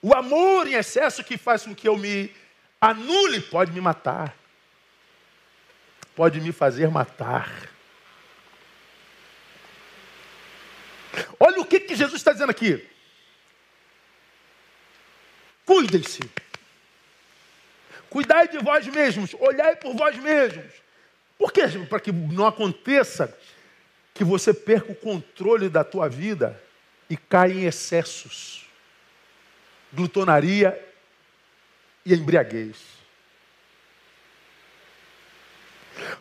O amor em excesso que faz com que eu me Anule pode me matar. Pode me fazer matar. Olha o que, que Jesus está dizendo aqui. Cuidem-se. Cuidai de vós mesmos. Olhai por vós mesmos. Por quê? Para que não aconteça que você perca o controle da tua vida e caia em excessos. Glutonaria e a embriaguez.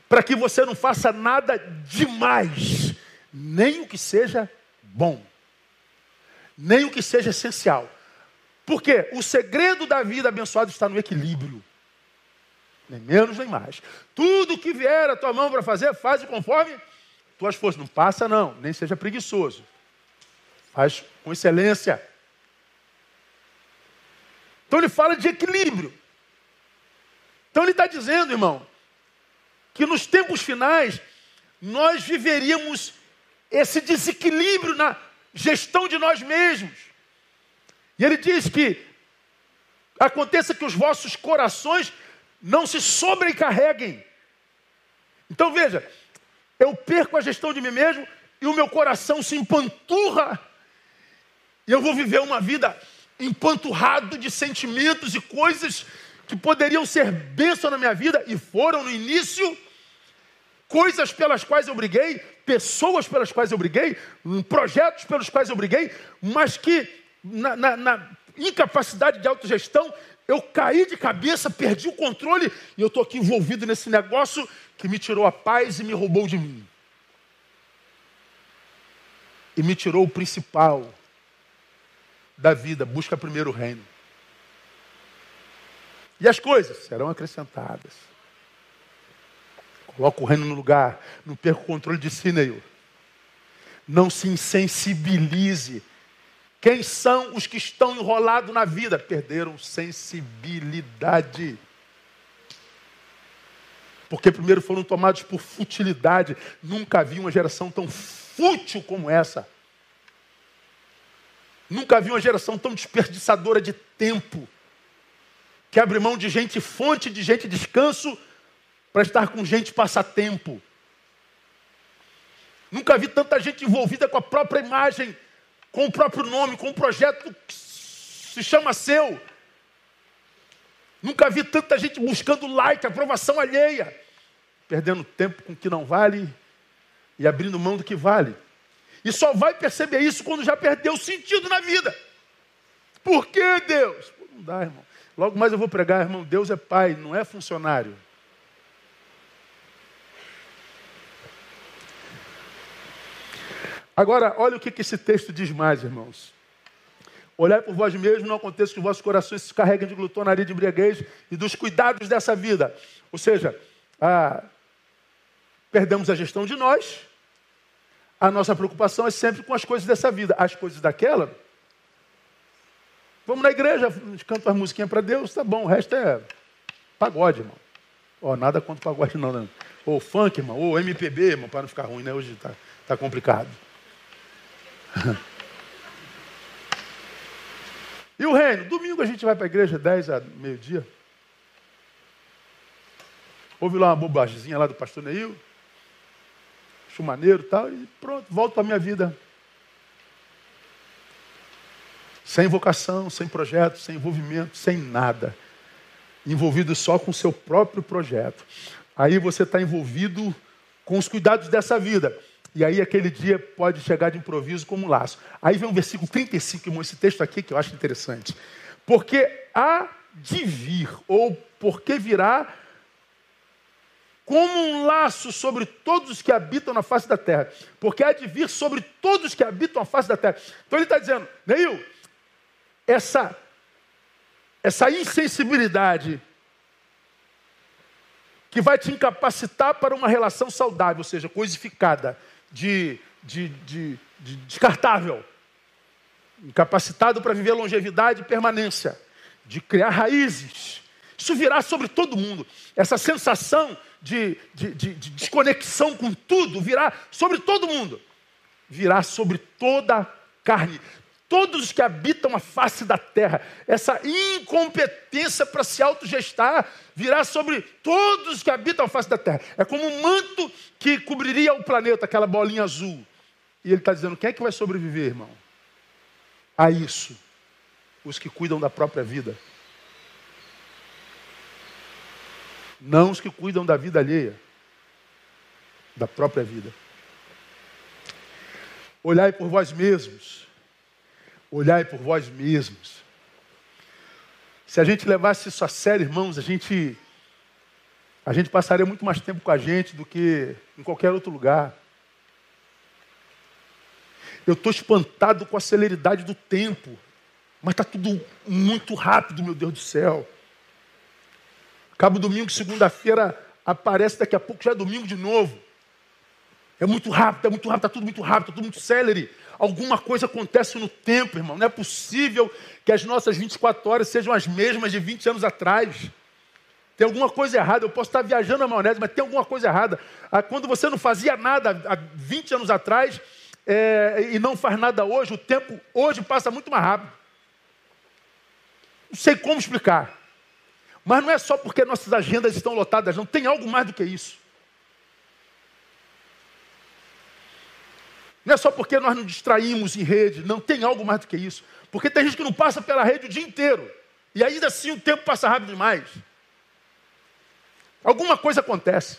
para que você não faça nada demais, nem o que seja bom, nem o que seja essencial. Porque o segredo da vida abençoada está no equilíbrio. Nem menos nem mais. Tudo que vier a tua mão para fazer, faz conforme tuas forças. Não passa, não, nem seja preguiçoso. Faz com excelência. Então ele fala de equilíbrio. Então ele está dizendo, irmão, que nos tempos finais nós viveríamos esse desequilíbrio na gestão de nós mesmos. E ele diz que aconteça que os vossos corações não se sobrecarreguem. Então veja, eu perco a gestão de mim mesmo e o meu coração se empanturra. E eu vou viver uma vida empanturrado de sentimentos e coisas que poderiam ser bênção na minha vida e foram no início, coisas pelas quais eu briguei, pessoas pelas quais eu briguei, projetos pelos quais eu briguei, mas que na, na, na incapacidade de autogestão eu caí de cabeça, perdi o controle e eu estou aqui envolvido nesse negócio que me tirou a paz e me roubou de mim. E me tirou o principal da vida, busca primeiro o reino. E as coisas serão acrescentadas. Coloca o reino no lugar. Não perca o controle de si, Neil. Não se insensibilize. Quem são os que estão enrolados na vida? Perderam sensibilidade. Porque primeiro foram tomados por futilidade. Nunca vi uma geração tão fútil como essa. Nunca vi uma geração tão desperdiçadora de tempo que abre mão de gente fonte, de gente descanso, para estar com gente passatempo. Nunca vi tanta gente envolvida com a própria imagem, com o próprio nome, com um projeto que se chama seu. Nunca vi tanta gente buscando like, aprovação alheia, perdendo tempo com o que não vale e abrindo mão do que vale. E só vai perceber isso quando já perdeu o sentido na vida. Por que Deus? Pô, não dá, irmão. Logo mais eu vou pregar, irmão, Deus é pai, não é funcionário. Agora, olha o que esse texto diz mais, irmãos. Olhar por vós mesmos, não aconteça que os vossos corações se carreguem de glutonaria, de embriaguez e dos cuidados dessa vida. Ou seja, ah, perdemos a gestão de nós, a nossa preocupação é sempre com as coisas dessa vida. As coisas daquela, Vamos na igreja, canta uma musiquinha para Deus, tá bom, o resto é pagode, irmão. Ó, nada contra pagode não, né? Ou funk, irmão, ou MPB, irmão, para não ficar ruim, né? Hoje tá, tá complicado. e o reino? Domingo a gente vai para a igreja 10 a meio-dia. Ouve lá uma bobagemzinha lá do pastor Neil. Chumaneiro e tal, e pronto, volto para a minha vida. Sem vocação, sem projeto, sem envolvimento, sem nada. Envolvido só com o seu próprio projeto. Aí você está envolvido com os cuidados dessa vida. E aí aquele dia pode chegar de improviso como um laço. Aí vem o versículo 35, irmão, esse texto aqui que eu acho interessante. Porque há de vir, ou porque virá, como um laço sobre todos os que habitam na face da terra. Porque há de vir sobre todos os que habitam na face da terra. Então ele está dizendo, Neil, essa, essa insensibilidade que vai te incapacitar para uma relação saudável, ou seja, coisificada, de, de, de, de descartável, incapacitado para viver longevidade e permanência, de criar raízes. Isso virá sobre todo mundo. Essa sensação de, de, de, de desconexão com tudo virá sobre todo mundo. Virá sobre toda a carne todos os que habitam a face da terra. Essa incompetência para se autogestar virá sobre todos os que habitam a face da terra. É como um manto que cobriria o planeta, aquela bolinha azul. E ele está dizendo: quem é que vai sobreviver, irmão? A isso. Os que cuidam da própria vida. Não os que cuidam da vida alheia, da própria vida. Olhai por vós mesmos Olhai por vós mesmos. Se a gente levasse isso a sério, irmãos, a gente a gente passaria muito mais tempo com a gente do que em qualquer outro lugar. Eu estou espantado com a celeridade do tempo. Mas está tudo muito rápido, meu Deus do céu. Cabo domingo, segunda-feira, aparece, daqui a pouco já é domingo de novo. É muito rápido, é muito rápido, está tudo muito rápido, está tudo muito célere. Alguma coisa acontece no tempo, irmão. Não é possível que as nossas 24 horas sejam as mesmas de 20 anos atrás. Tem alguma coisa errada. Eu posso estar viajando na maionese, mas tem alguma coisa errada. Ah, quando você não fazia nada há 20 anos atrás é, e não faz nada hoje, o tempo hoje passa muito mais rápido. Não sei como explicar. Mas não é só porque nossas agendas estão lotadas, não. Tem algo mais do que isso. Não é só porque nós nos distraímos em rede, não tem algo mais do que isso. Porque tem gente que não passa pela rede o dia inteiro. E ainda assim o tempo passa rápido demais. Alguma coisa acontece.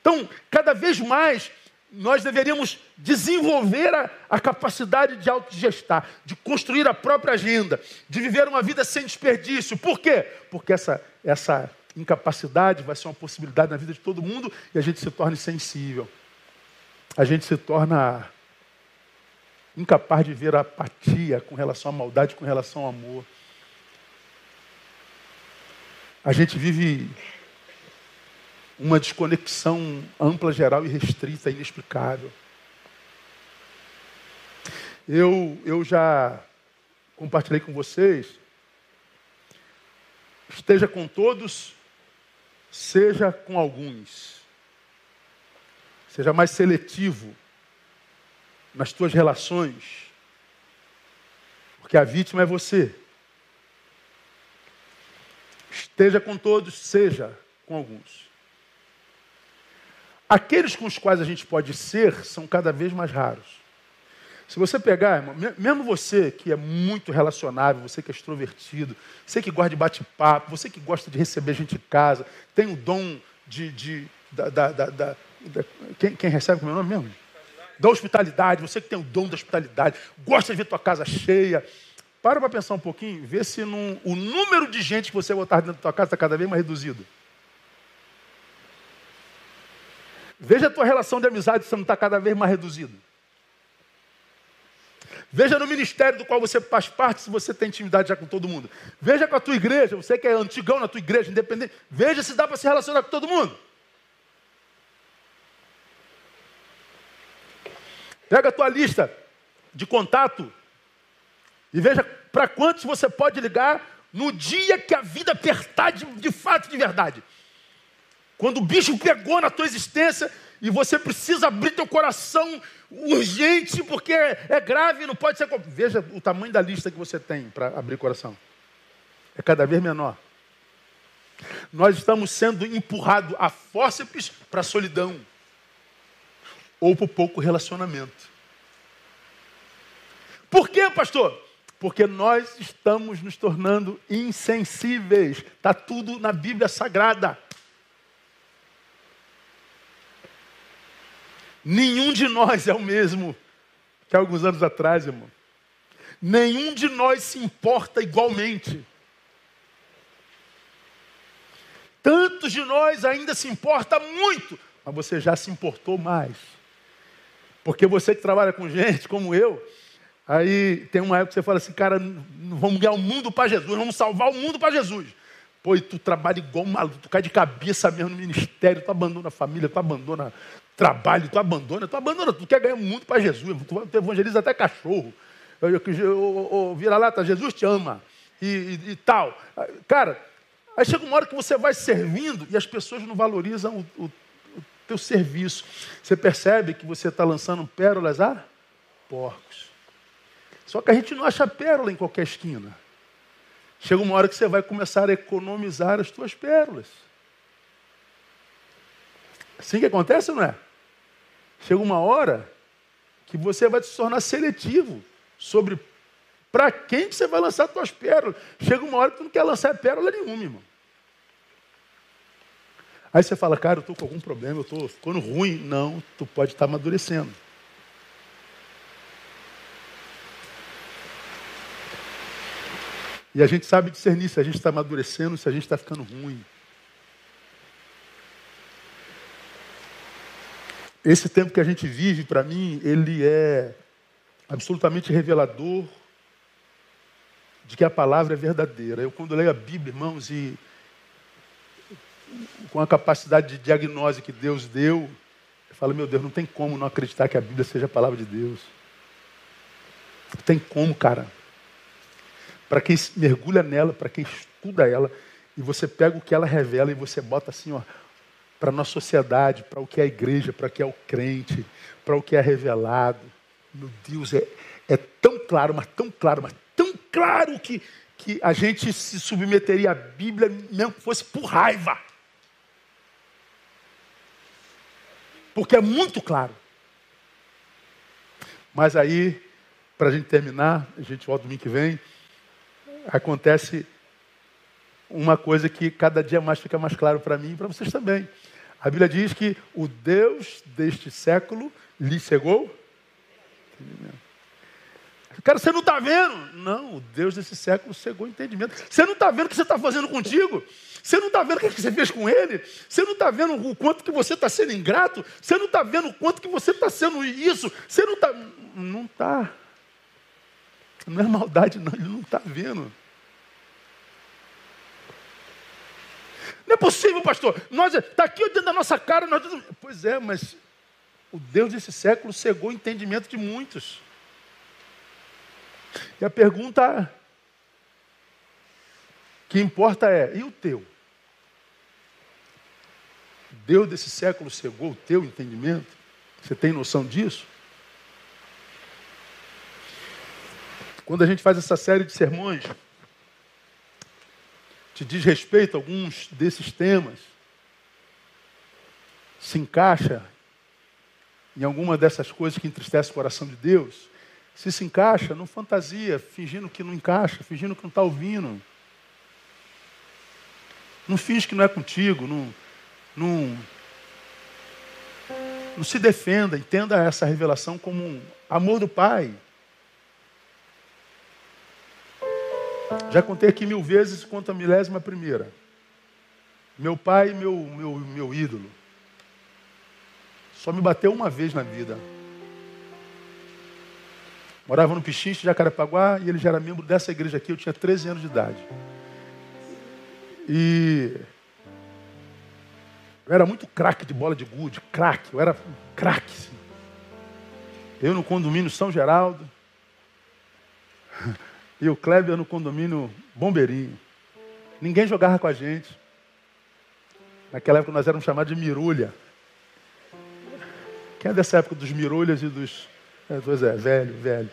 Então, cada vez mais nós deveríamos desenvolver a, a capacidade de autogestar, de construir a própria agenda, de viver uma vida sem desperdício. Por quê? Porque essa, essa incapacidade vai ser uma possibilidade na vida de todo mundo e a gente se torna insensível. A gente se torna incapaz de ver a apatia com relação à maldade, com relação ao amor. A gente vive uma desconexão ampla, geral e restrita, inexplicável. Eu, eu já compartilhei com vocês. Esteja com todos, seja com alguns. Seja mais seletivo nas tuas relações. Porque a vítima é você. Esteja com todos, seja com alguns. Aqueles com os quais a gente pode ser são cada vez mais raros. Se você pegar, irmão, mesmo você que é muito relacionável, você que é extrovertido, você que gosta de bate-papo, você que gosta de receber gente em casa, tem o dom de. de da, da, da, da quem, quem, recebe como é o nome mesmo? Da hospitalidade, você que tem o dom da hospitalidade, gosta de ver tua casa cheia. Para para pensar um pouquinho, vê se não, o número de gente que você botar dentro da tua casa está cada vez mais reduzido. Veja a tua relação de amizade se não está cada vez mais reduzida. Veja no ministério do qual você faz parte, se você tem intimidade já com todo mundo. Veja com a tua igreja, você que é antigão na tua igreja, independente. Veja se dá para se relacionar com todo mundo. Pega a tua lista de contato e veja para quantos você pode ligar no dia que a vida apertar de, de fato, de verdade. Quando o bicho pegou na tua existência e você precisa abrir teu coração urgente, porque é grave, não pode ser. Veja o tamanho da lista que você tem para abrir coração. É cada vez menor. Nós estamos sendo empurrados a fórceps para a solidão ou para o pouco relacionamento. Por quê, pastor? Porque nós estamos nos tornando insensíveis. Está tudo na Bíblia Sagrada. Nenhum de nós é o mesmo que alguns anos atrás, irmão. Nenhum de nós se importa igualmente. Tantos de nós ainda se importa muito, mas você já se importou mais. Porque você que trabalha com gente como eu, aí tem uma época que você fala assim, cara, vamos ganhar o mundo para Jesus, vamos salvar o mundo para Jesus. Pô, e tu trabalha igual um maluco, tu cai de cabeça mesmo no ministério, tu abandona a família, tu abandona trabalho, tu abandona, tu abandona, tu quer ganhar muito para Jesus, tu, evangeliza até cachorro. Eu, eu, eu, vira lá, tá, Jesus te ama e, e, e, tal. Cara, aí chega uma hora que você vai servindo e as pessoas não valorizam o, o, o teu serviço. Você percebe que você está lançando pérolas a porcos. Só que a gente não acha pérola em qualquer esquina. Chega uma hora que você vai começar a economizar as tuas pérolas. Assim que acontece, não é? Chega uma hora que você vai se tornar seletivo sobre para quem que você vai lançar suas pérolas. Chega uma hora que tu não quer lançar pérola nenhuma, irmão. Aí você fala, cara, eu estou com algum problema, eu estou ficando ruim. Não, tu pode estar tá amadurecendo. E a gente sabe discernir se a gente está amadurecendo, se a gente está ficando ruim. Esse tempo que a gente vive, para mim, ele é absolutamente revelador de que a palavra é verdadeira. Eu, quando leio a Bíblia, irmãos, e com a capacidade de diagnose que Deus deu, eu falo, meu Deus, não tem como não acreditar que a Bíblia seja a palavra de Deus. Não tem como, cara. Para quem mergulha nela, para quem estuda ela, e você pega o que ela revela e você bota assim, ó, para a nossa sociedade, para o que é a igreja, para o que é o crente, para o que é revelado. Meu Deus, é, é tão claro, mas tão claro, mas tão claro que, que a gente se submeteria à Bíblia, mesmo que fosse por raiva. Porque é muito claro. Mas aí, para a gente terminar, a gente volta domingo que vem, acontece uma coisa que cada dia mais fica mais claro para mim e para vocês também. A Bíblia diz que o Deus deste século lhe cegou. Cara, você não está vendo? Não, o Deus desse século cegou o entendimento. Você não está vendo o que você está fazendo contigo? Você não está vendo o que você fez com ele? Você não está vendo o quanto que você está sendo ingrato? Você não está vendo o quanto que você está sendo isso? Você não está. Não está. Não é maldade, não. Ele não está vendo. Não é possível, pastor. Nós está aqui dentro da nossa cara. Nós... Pois é, mas o Deus desse século cegou o entendimento de muitos. E a pergunta que importa é: e o teu? Deus desse século cegou o teu entendimento? Você tem noção disso? Quando a gente faz essa série de sermões, te diz respeito a alguns desses temas, se encaixa em alguma dessas coisas que entristece o coração de Deus, se se encaixa, não fantasia, fingindo que não encaixa, fingindo que não está ouvindo. Não finge que não é contigo, não, não, não se defenda, entenda essa revelação como um amor do Pai. Já contei aqui mil vezes quanto a milésima primeira. Meu pai, meu, meu, meu ídolo. Só me bateu uma vez na vida. Morava no Pichiche, Jacarepaguá, e ele já era membro dessa igreja aqui. Eu tinha 13 anos de idade. E eu era muito craque de bola de gude, craque. Eu era craque. Eu no condomínio São Geraldo. E o Kleber no condomínio Bombeirinho. Ninguém jogava com a gente. Naquela época nós éramos chamados de mirulha. Quem é dessa época dos mirulhas e dos. É, pois é, velho, velho.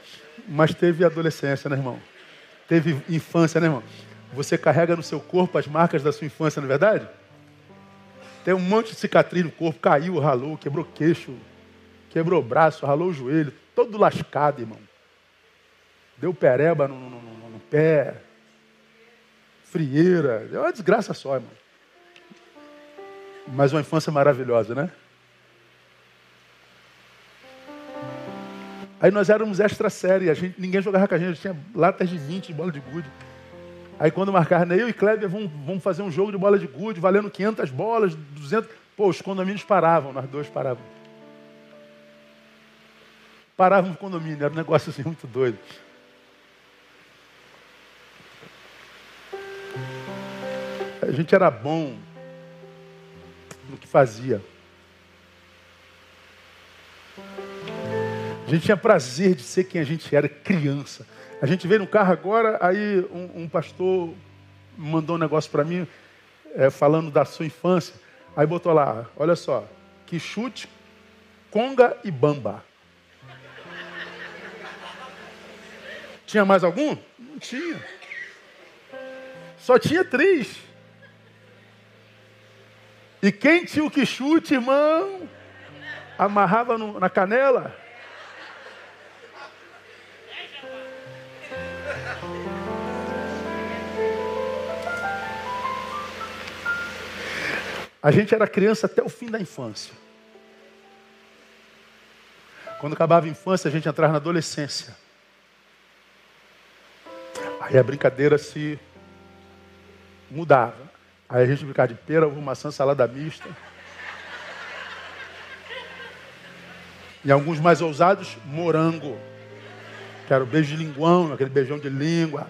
Mas teve adolescência, né, irmão? Teve infância, né, irmão? Você carrega no seu corpo as marcas da sua infância, não é verdade? Tem um monte de cicatriz no corpo, caiu, ralou, quebrou queixo, quebrou braço, ralou o joelho, todo lascado, irmão. Deu pereba no, no, no, no pé. Frieira. É uma desgraça só, irmão. Mas uma infância maravilhosa, né? Aí nós éramos extra série, a gente, ninguém jogava com a gente, tinha latas de 20 de bola de gude. Aí quando marcava, né, eu e Kleber vamos, vamos fazer um jogo de bola de gude, valendo 500 bolas, 200. Pô, os condomínios paravam, nós dois parávamos. Paravam no condomínio, era um negócio assim muito doido. A gente era bom no que fazia. A gente tinha prazer de ser quem a gente era, criança. A gente veio no carro agora, aí um, um pastor mandou um negócio para mim, é, falando da sua infância. Aí botou lá, olha só, que chute, conga e bamba. Tinha mais algum? Não tinha. Só tinha três. E quem tinha o que chute, irmão, amarrava no, na canela. A gente era criança até o fim da infância. Quando acabava a infância, a gente entrava na adolescência. Aí a brincadeira se mudava. Aí a gente brincava de pera, ovo, maçã, salada mista. E alguns mais ousados, morango. Que era o beijo de linguão, aquele beijão de língua.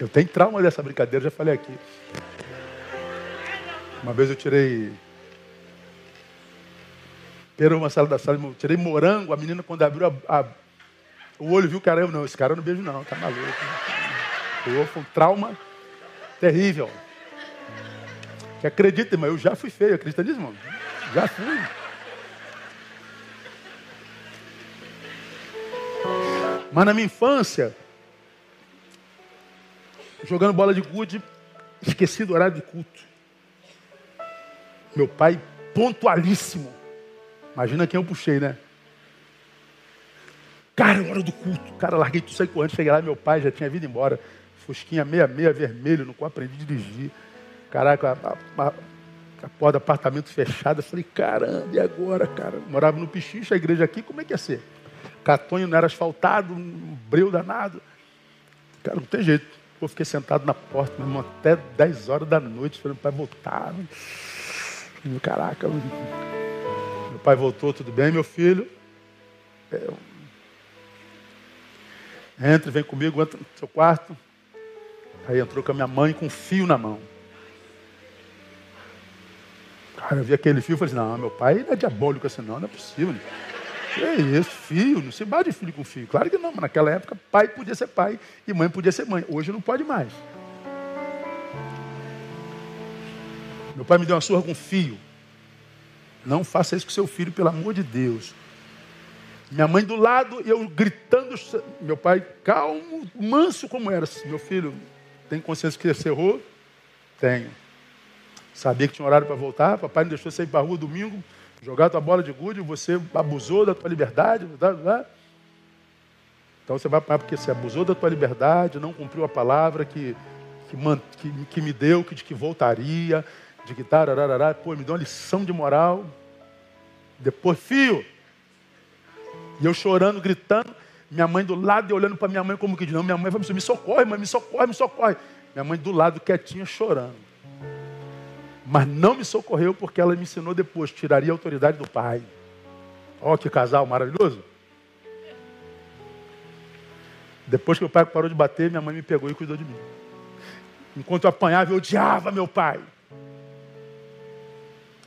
Eu tenho trauma dessa brincadeira, já falei aqui. Uma vez eu tirei. Pera uma sala da sala, tirei morango, a menina quando abriu a, a, o olho viu, caramba, não, esse cara não beijo não, tá maluco. Foi um trauma terrível. Que acredita, irmão, eu já fui feio, acredita nisso, irmão? Já fui. Mas na minha infância, jogando bola de gude, esqueci do horário de culto. Meu pai pontualíssimo. Imagina quem eu puxei, né? Cara, hora do culto. Cara, larguei tudo, saí correndo, cheguei lá, meu pai já tinha vindo embora. Fusquinha meia, meia, vermelho, no qual aprendi a dirigir. Caraca, a, a, a porta do apartamento fechada. Falei, caramba, e agora, cara? morava no Pichicha, a igreja aqui, como é que ia ser? Catonho não era asfaltado, um breu danado. Cara, não tem jeito. Eu fiquei sentado na porta, meu irmão, até 10 horas da noite, esperando o pai voltar. Caraca, meu pai voltou, tudo bem, meu filho? É, entra, vem comigo, entra no seu quarto. Aí entrou com a minha mãe com um fio na mão. Cara, eu vi aquele fio e falei assim, não, meu pai não é diabólico assim, não, não é possível. Que é isso, fio, não se bate filho com fio. Claro que não, mas naquela época pai podia ser pai e mãe podia ser mãe. Hoje não pode mais. Meu pai me deu uma surra com fio. Não faça isso com seu filho, pelo amor de Deus. Minha mãe do lado eu gritando. Meu pai, calmo, manso como era. Meu filho, tem consciência que você errou? Tenho. Sabia que tinha horário para voltar. Papai não deixou você ir para a rua domingo jogar tua bola de gude, você abusou da tua liberdade. Então você vai parar porque você abusou da tua liberdade, não cumpriu a palavra que, que, que, que me deu, que, de que voltaria, de que tararará. Pô, me deu uma lição de moral. Depois, fio. E eu chorando, gritando. Minha mãe do lado e olhando para minha mãe como que diz, não, minha mãe vai me socorre, mãe, me socorre, me socorre. Minha mãe do lado quietinha chorando. Mas não me socorreu porque ela me ensinou depois, tiraria a autoridade do pai. Ó, que casal maravilhoso. Depois que meu pai parou de bater, minha mãe me pegou e cuidou de mim. Enquanto eu apanhava, eu odiava meu pai.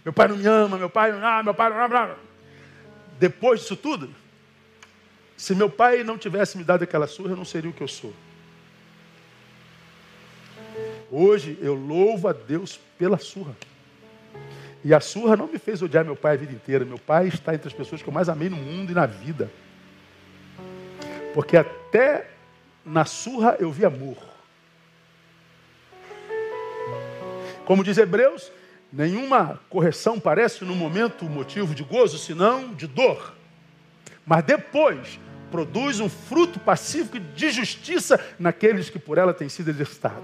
Meu pai não me ama, meu pai não ama, meu pai não ama. Depois disso tudo, se meu pai não tivesse me dado aquela surra, eu não seria o que eu sou. Hoje eu louvo a Deus pela surra. E a surra não me fez odiar meu pai a vida inteira. Meu pai está entre as pessoas que eu mais amei no mundo e na vida. Porque até na surra eu vi amor. Como diz Hebreus, nenhuma correção parece no momento motivo de gozo, senão de dor. Mas depois produz um fruto pacífico de justiça naqueles que por ela têm sido exercitados.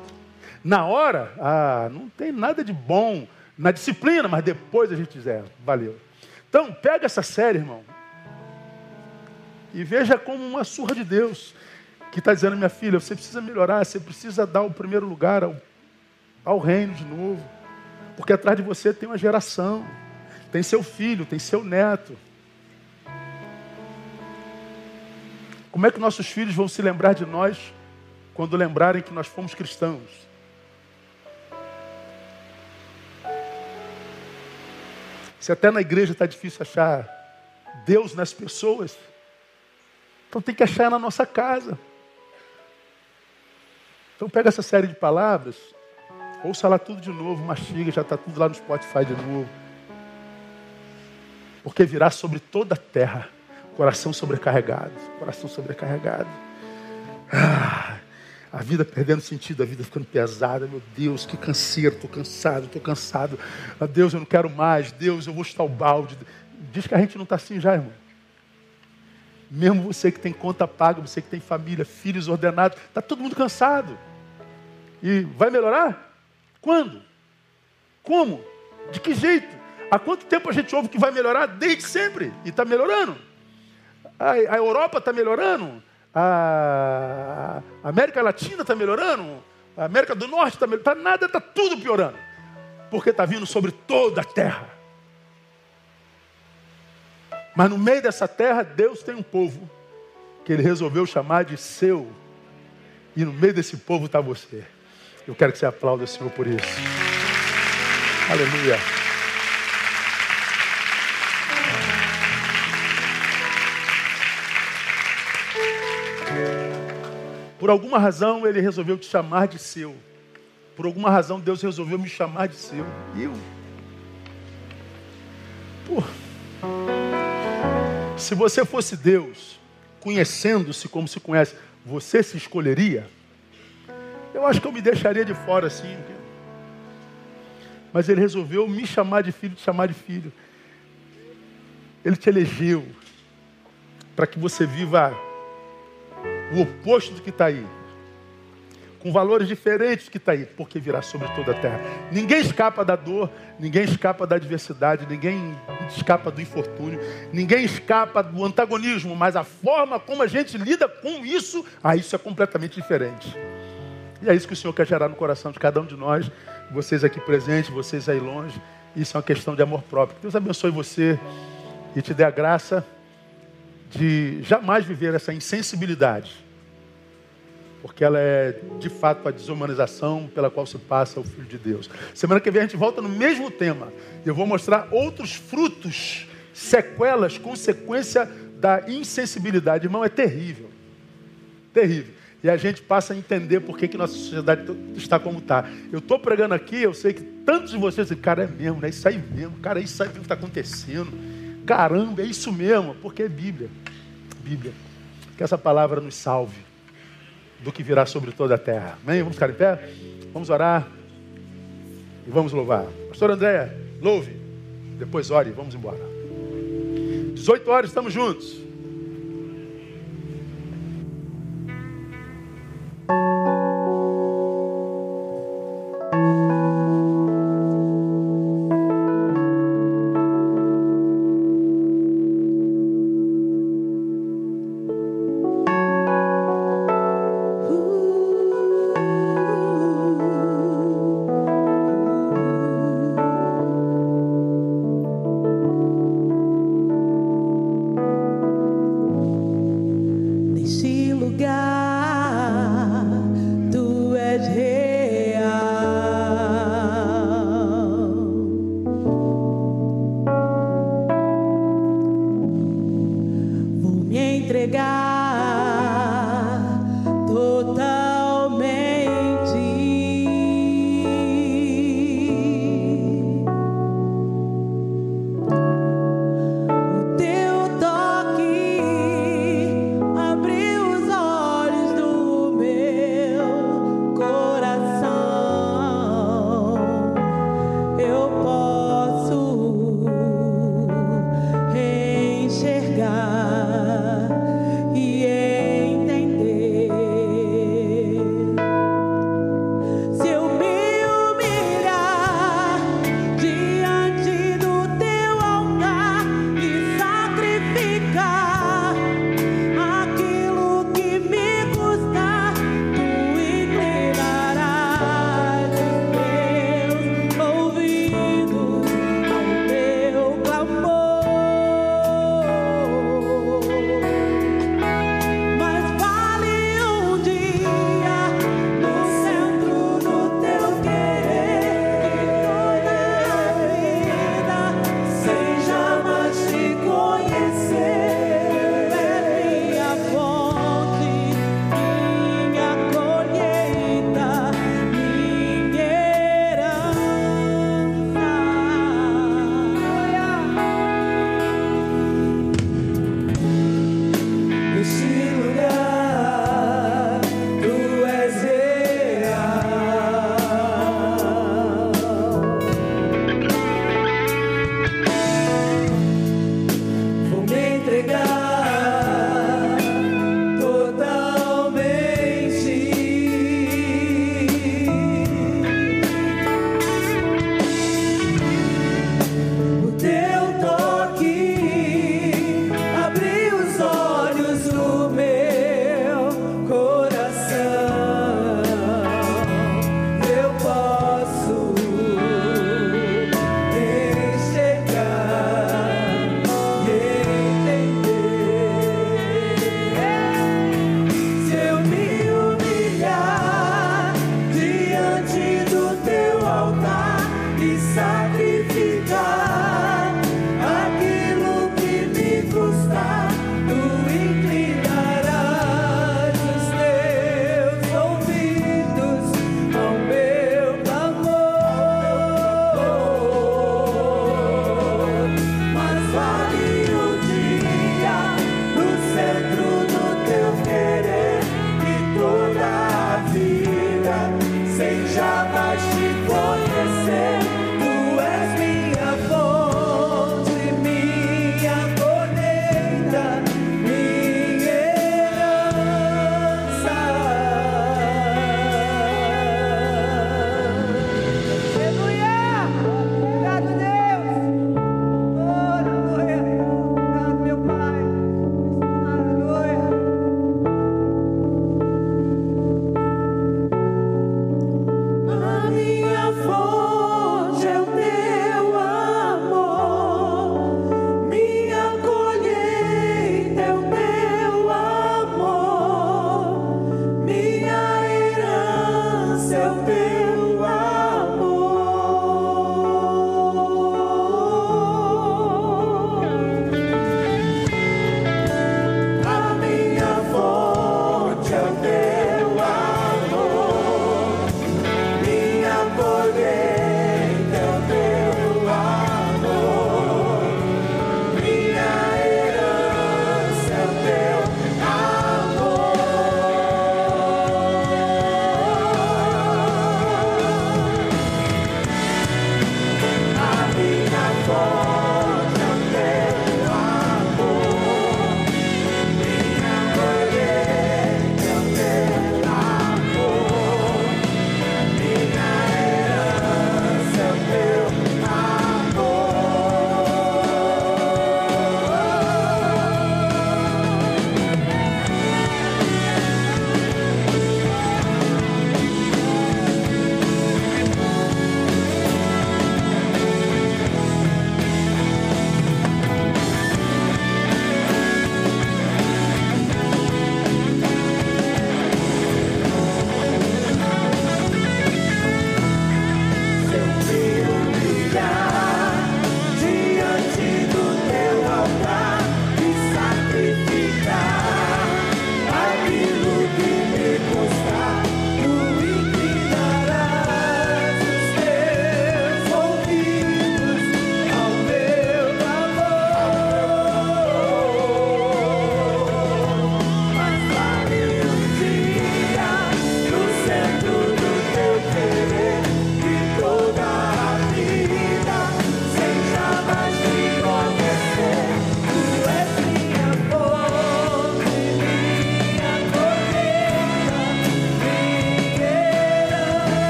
Na hora, ah, não tem nada de bom na disciplina, mas depois a gente diz, é, valeu. Então, pega essa série, irmão, e veja como uma surra de Deus, que está dizendo, minha filha, você precisa melhorar, você precisa dar o primeiro lugar ao, ao reino de novo, porque atrás de você tem uma geração, tem seu filho, tem seu neto. Como é que nossos filhos vão se lembrar de nós quando lembrarem que nós fomos cristãos? Se até na igreja está difícil achar Deus nas pessoas, então tem que achar na nossa casa. Então pega essa série de palavras, ouça lá tudo de novo, mastiga, já está tudo lá no Spotify de novo. Porque virá sobre toda a terra coração sobrecarregado, coração sobrecarregado. Ah, a vida perdendo sentido, a vida ficando pesada. Meu Deus, que canseiro, estou cansado, estou cansado. Ah, Deus, eu não quero mais. Deus, eu vou estar o balde. Diz que a gente não está assim já, irmão. Mesmo você que tem conta paga, você que tem família, filhos ordenados, está todo mundo cansado. E vai melhorar? Quando? Como? De que jeito? Há quanto tempo a gente ouve que vai melhorar? Desde sempre. E está melhorando. A, a Europa está melhorando a América Latina está melhorando, a América do Norte está melhorando, tá nada, está tudo piorando. porque está vindo sobre toda a terra. Mas no meio dessa terra, Deus tem um povo que ele resolveu chamar de seu. E no meio desse povo está você. Eu quero que você aplaude o Senhor por isso. Aleluia. Por alguma razão ele resolveu te chamar de seu. Por alguma razão Deus resolveu me chamar de seu. Eu. Pô. Se você fosse Deus, conhecendo-se como se conhece, você se escolheria? Eu acho que eu me deixaria de fora assim. Mas ele resolveu me chamar de filho, te chamar de filho. Ele te elegeu para que você viva o oposto do que está aí. Com valores diferentes do que está aí, porque virá sobre toda a terra. Ninguém escapa da dor, ninguém escapa da adversidade, ninguém escapa do infortúnio, ninguém escapa do antagonismo, mas a forma como a gente lida com isso, ah, isso é completamente diferente. E é isso que o Senhor quer gerar no coração de cada um de nós, vocês aqui presentes, vocês aí longe. Isso é uma questão de amor próprio. Deus abençoe você e te dê a graça de jamais viver essa insensibilidade, porque ela é de fato a desumanização pela qual se passa o Filho de Deus. Semana que vem a gente volta no mesmo tema. Eu vou mostrar outros frutos, sequelas, consequência da insensibilidade. Irmão, é terrível. Terrível. E a gente passa a entender por que, que nossa sociedade está como está. Eu estou pregando aqui, eu sei que tantos de vocês dizem, cara, é mesmo, né? Isso aí mesmo, cara, isso aí mesmo que está acontecendo. Caramba, é isso mesmo, porque é Bíblia. Bíblia. Que essa palavra nos salve do que virá sobre toda a terra. Amém? Vamos ficar em pé? Vamos orar e vamos louvar. Pastor André, louve. Depois ore, vamos embora. 18 horas, estamos juntos.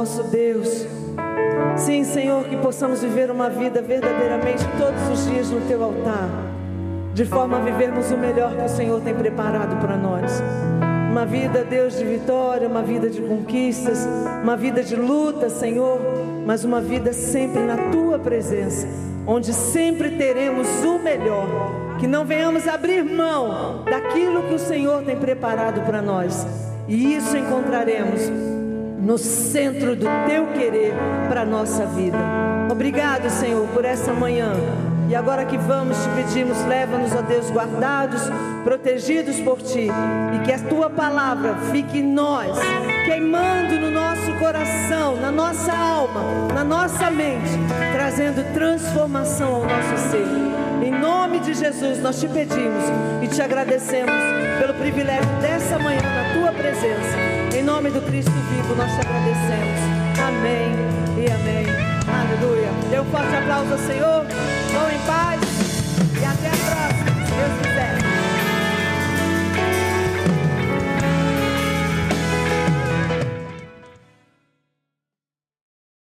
Nosso Deus. Sim, Senhor, que possamos viver uma vida verdadeiramente todos os dias no teu altar, de forma a vivermos o melhor que o Senhor tem preparado para nós. Uma vida, Deus, de vitória, uma vida de conquistas, uma vida de luta, Senhor, mas uma vida sempre na tua presença, onde sempre teremos o melhor. Que não venhamos abrir mão daquilo que o Senhor tem preparado para nós. E isso encontraremos no centro do teu querer para a nossa vida. Obrigado, Senhor, por essa manhã. E agora que vamos, te pedimos, leva-nos, ó Deus, guardados, protegidos por ti, e que a tua palavra fique em nós, queimando no nosso coração, na nossa alma, na nossa mente, trazendo transformação ao nosso ser. Em nome de Jesus, nós te pedimos e te agradecemos pelo privilégio dessa manhã na tua presença. Em nome do Cristo vivo, nós te agradecemos. Amém e amém. Aleluia. Dê um forte aplauso ao Senhor.